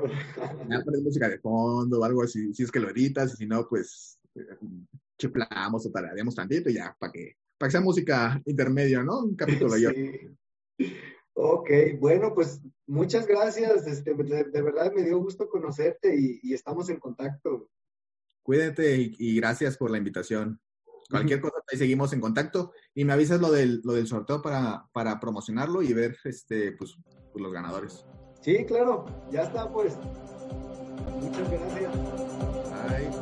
ya pones música de fondo o algo así, si es que lo editas, y si no, pues chiplamos o tarareamos tantito y ya, para que, para que sea música intermedia, ¿no? Un capítulo sí. yo. Ok, bueno, pues muchas gracias. Este, de, verdad me dio gusto conocerte y, y estamos en contacto. Cuídate y, y gracias por la invitación. Cualquier cosa, ahí seguimos en contacto y me avisas lo del, lo del sorteo para, para promocionarlo y ver este, pues, pues, los ganadores. Sí, claro, ya está pues. Muchas gracias. Bye.